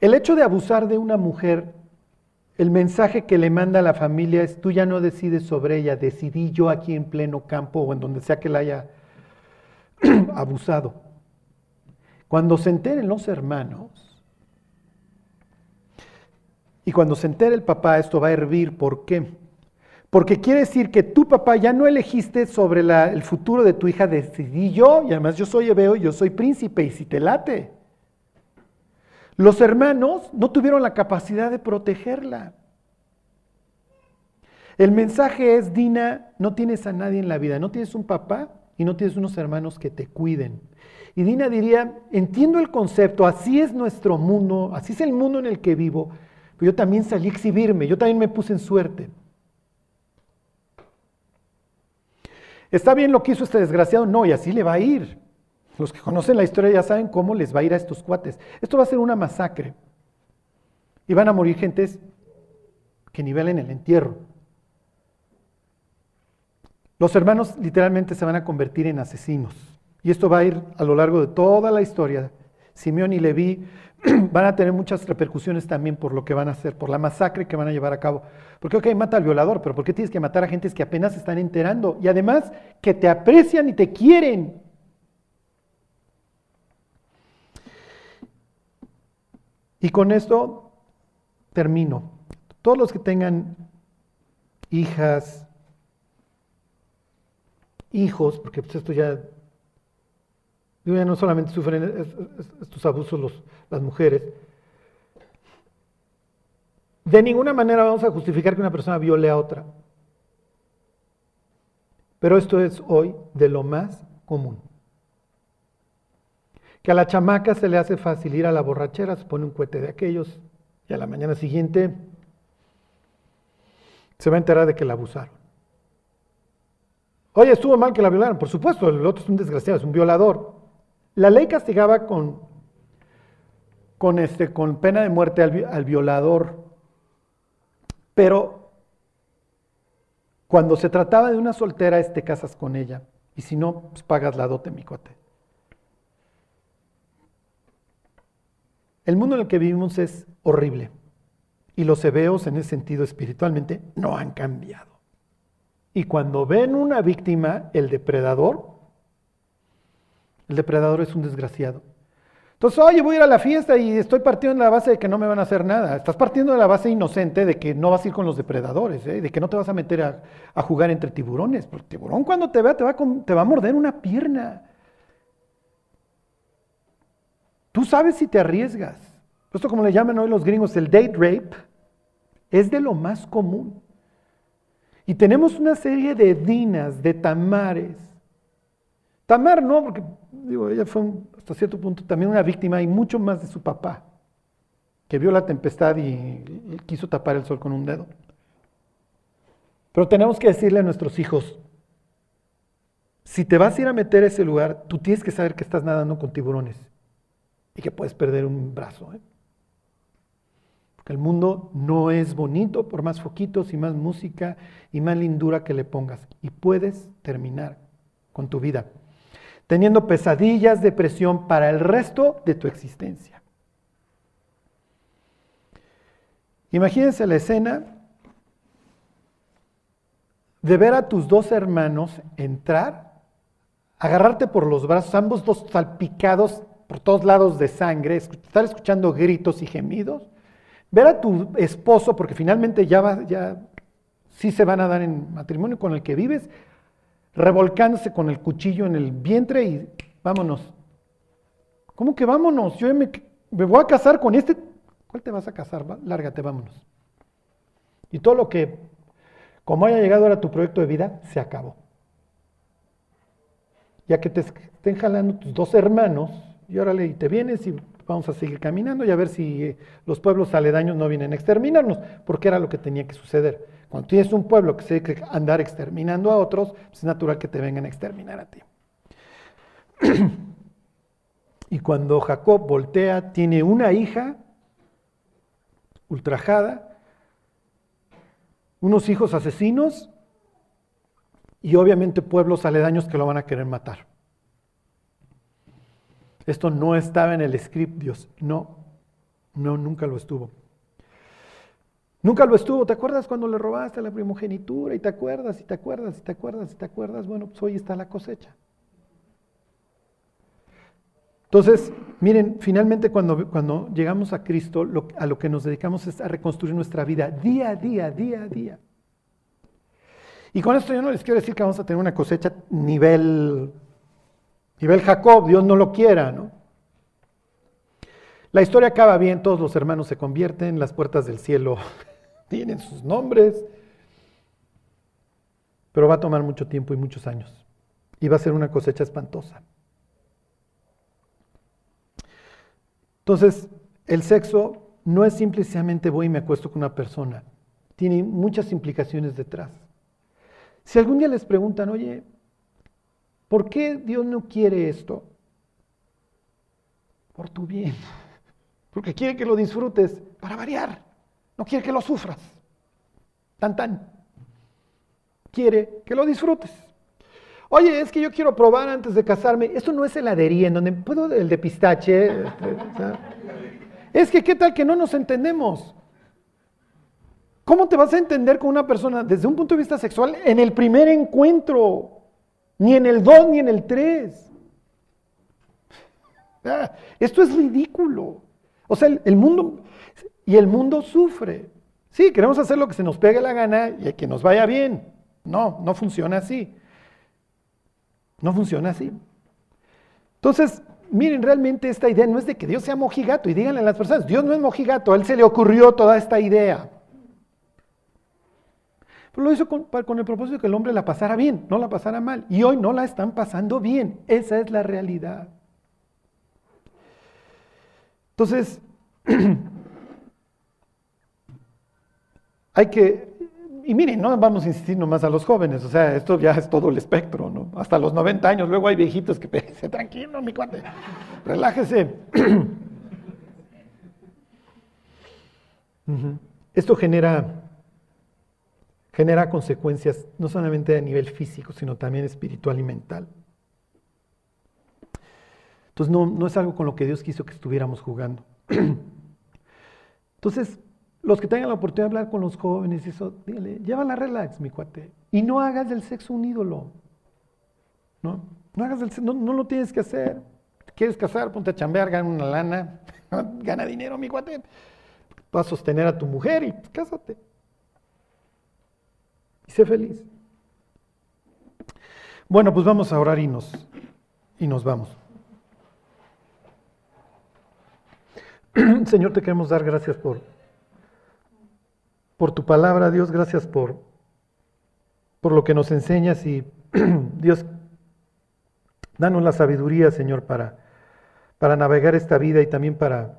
El hecho de abusar de una mujer el mensaje que le manda a la familia es, tú ya no decides sobre ella, decidí yo aquí en pleno campo o en donde sea que la haya <clears throat> abusado. Cuando se enteren los hermanos, y cuando se entere el papá, esto va a hervir. ¿Por qué? Porque quiere decir que tu papá ya no elegiste sobre el futuro de tu hija, decidí yo, y además yo soy hebreo y yo soy príncipe, y si te late. Los hermanos no tuvieron la capacidad de protegerla. El mensaje es, Dina, no tienes a nadie en la vida, no tienes un papá y no tienes unos hermanos que te cuiden. Y Dina diría, entiendo el concepto, así es nuestro mundo, así es el mundo en el que vivo, pero yo también salí a exhibirme, yo también me puse en suerte. ¿Está bien lo que hizo este desgraciado? No, y así le va a ir. Los que conocen la historia ya saben cómo les va a ir a estos cuates. Esto va a ser una masacre. Y van a morir gentes que nivelen el entierro. Los hermanos literalmente se van a convertir en asesinos. Y esto va a ir a lo largo de toda la historia. Simeón y Leví <clears throat> van a tener muchas repercusiones también por lo que van a hacer, por la masacre que van a llevar a cabo. Porque, ok, mata al violador, pero ¿por qué tienes que matar a gentes que apenas se están enterando? Y además que te aprecian y te quieren. Y con esto termino. Todos los que tengan hijas, hijos, porque pues esto ya, ya no solamente sufren estos abusos los, las mujeres, de ninguna manera vamos a justificar que una persona viole a otra. Pero esto es hoy de lo más común que a la chamaca se le hace fácil ir a la borrachera, se pone un cohete de aquellos y a la mañana siguiente se va a enterar de que la abusaron. Oye, estuvo mal que la violaran, por supuesto, el otro es un desgraciado, es un violador. La ley castigaba con, con, este, con pena de muerte al, violador, pero cuando se trataba de una soltera, te casas con ella, y si no, pues pagas la dote, mi cote. El mundo en el que vivimos es horrible y los hebeos en ese sentido espiritualmente no han cambiado. Y cuando ven una víctima, el depredador, el depredador es un desgraciado. Entonces, oye, voy a ir a la fiesta y estoy partiendo de la base de que no me van a hacer nada. Estás partiendo de la base inocente de que no vas a ir con los depredadores, ¿eh? de que no te vas a meter a, jugar entre tiburones. Porque el tiburón cuando te vea te va, te va a morder una pierna. Tú sabes si te arriesgas. Esto como le llaman hoy los gringos, el date rape, es de lo más común. Y tenemos una serie de dinas, de tamares. Tamar no, porque ella fue hasta cierto punto también una víctima y mucho más de su papá, que vio la tempestad y, y quiso tapar el sol con un dedo. Pero tenemos que decirle a nuestros hijos, si te vas a ir a meter a ese lugar, tú tienes que saber que estás nadando con tiburones y que puedes perder un brazo. ¿eh? Porque el mundo no es bonito por más foquitos y más música y más lindura que le pongas. Y puedes terminar con tu vida teniendo pesadillas, depresión para el resto de tu existencia. Imagínense la escena de ver a tus dos hermanos entrar, agarrarte por los brazos, ambos dos salpicados por todos lados de sangre, estar escuchando gritos y gemidos, ver a tu esposo, porque finalmente ya, va, ya sí se van a dar en matrimonio con el que vives, revolcándose con el cuchillo en el vientre y vámonos. ¿Cómo que vámonos? Yo me, me voy a casar con este. ¿Cuál te vas a casar? Lárgate, vámonos. Y todo lo que, como haya llegado ahora tu proyecto de vida, se acabó. Ya que te estén jalando tus dos hermanos, y órale, y te vienes y vamos a seguir caminando y a ver si eh, los pueblos aledaños no vienen a exterminarnos, porque era lo que tenía que suceder. Cuando tienes un pueblo que se que andar exterminando a otros, pues es natural que te vengan a exterminar a ti. <clears throat> y cuando Jacob voltea, tiene una hija ultrajada, unos hijos asesinos y obviamente pueblos aledaños que lo van a querer matar. Esto no estaba en el script, Dios. No, no, nunca lo estuvo. Nunca lo estuvo. ¿Te acuerdas cuando le robaste la primogenitura? Y te acuerdas, y te acuerdas, y te acuerdas, y te acuerdas. Bueno, pues hoy está la cosecha. Entonces, miren, finalmente cuando, cuando llegamos a Cristo, a lo que nos dedicamos es a reconstruir nuestra vida día a día, día a día. Y con esto yo no les quiero decir que vamos a tener una cosecha nivel, nivel Jacob, Dios no lo quiera, ¿no? La historia acaba bien, todos los hermanos se convierten, las puertas del cielo <laughs> tienen sus nombres, pero va a tomar mucho tiempo y muchos años. Y va a ser una cosecha espantosa. Entonces, el sexo no es simplemente voy y me acuesto con una persona, tiene muchas implicaciones detrás. Si algún día les preguntan, oye, ¿por qué Dios no quiere esto? Por tu bien. Porque quiere que lo disfrutes para variar. No quiere que lo sufras. Tan tan. Quiere que lo disfrutes. Oye, es que yo quiero probar antes de casarme. Esto no es heladería en donde puedo el de pistache. es que qué tal que no nos entendemos. ¿Cómo te vas a entender con una persona desde un punto de vista sexual en el primer encuentro? Ni en el 2 ni en el 3. Ah, esto es ridículo. O sea, el, mundo, y el mundo sufre. Sí, queremos hacer lo que se nos pegue la gana y que nos vaya bien. No, no funciona así. No funciona así. Entonces, miren, realmente esta idea no es de que Dios sea mojigato y díganle a las personas, Dios no es mojigato, a él se le ocurrió toda esta idea. Pero lo hizo con, con, el propósito de que el hombre la pasara bien, no la pasara mal. Y hoy no la están pasando bien. Esa es la realidad. Entonces, <clears throat> hay que, y miren, no vamos a insistir nomás a los jóvenes, o sea, esto ya es todo el espectro, ¿no? Hasta los 90 años, luego hay viejitos que <laughs> dicen, tranquilo, mi cuate, relájese. <clears throat> Esto genera, genera consecuencias no solamente a nivel físico, sino también espiritual y mental. Entonces no, no es algo con lo que Dios quiso que estuviéramos jugando. <clears throat> Entonces, los que tengan la oportunidad de hablar con los jóvenes, eso, dígale, llévala relax, mi cuate. Y no hagas del sexo un ídolo. No, no hagas del no, no lo tienes que hacer. ¿Quieres casar? Ponte a chambear, gana una lana, <laughs> gana dinero, mi cuate. Vas a sostener a tu mujer y pues, cásate. Y sé feliz. Bueno, pues vamos a orar y nos, y nos vamos. <clears throat> Señor, te queremos dar gracias por, por tu palabra, Dios, gracias por, por lo que nos enseñas y <clears throat> Dios, danos la sabiduría, Señor, para, para navegar esta vida y también para,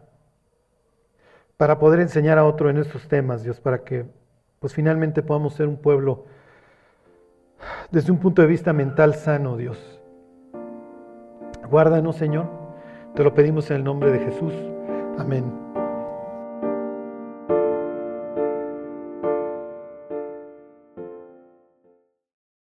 para poder enseñar a otro en estos temas, Dios, para que pues finalmente podamos ser un pueblo desde un punto de vista mental sano, Dios. Guárdanos, Señor. Te lo pedimos en el nombre de Jesús. Amén.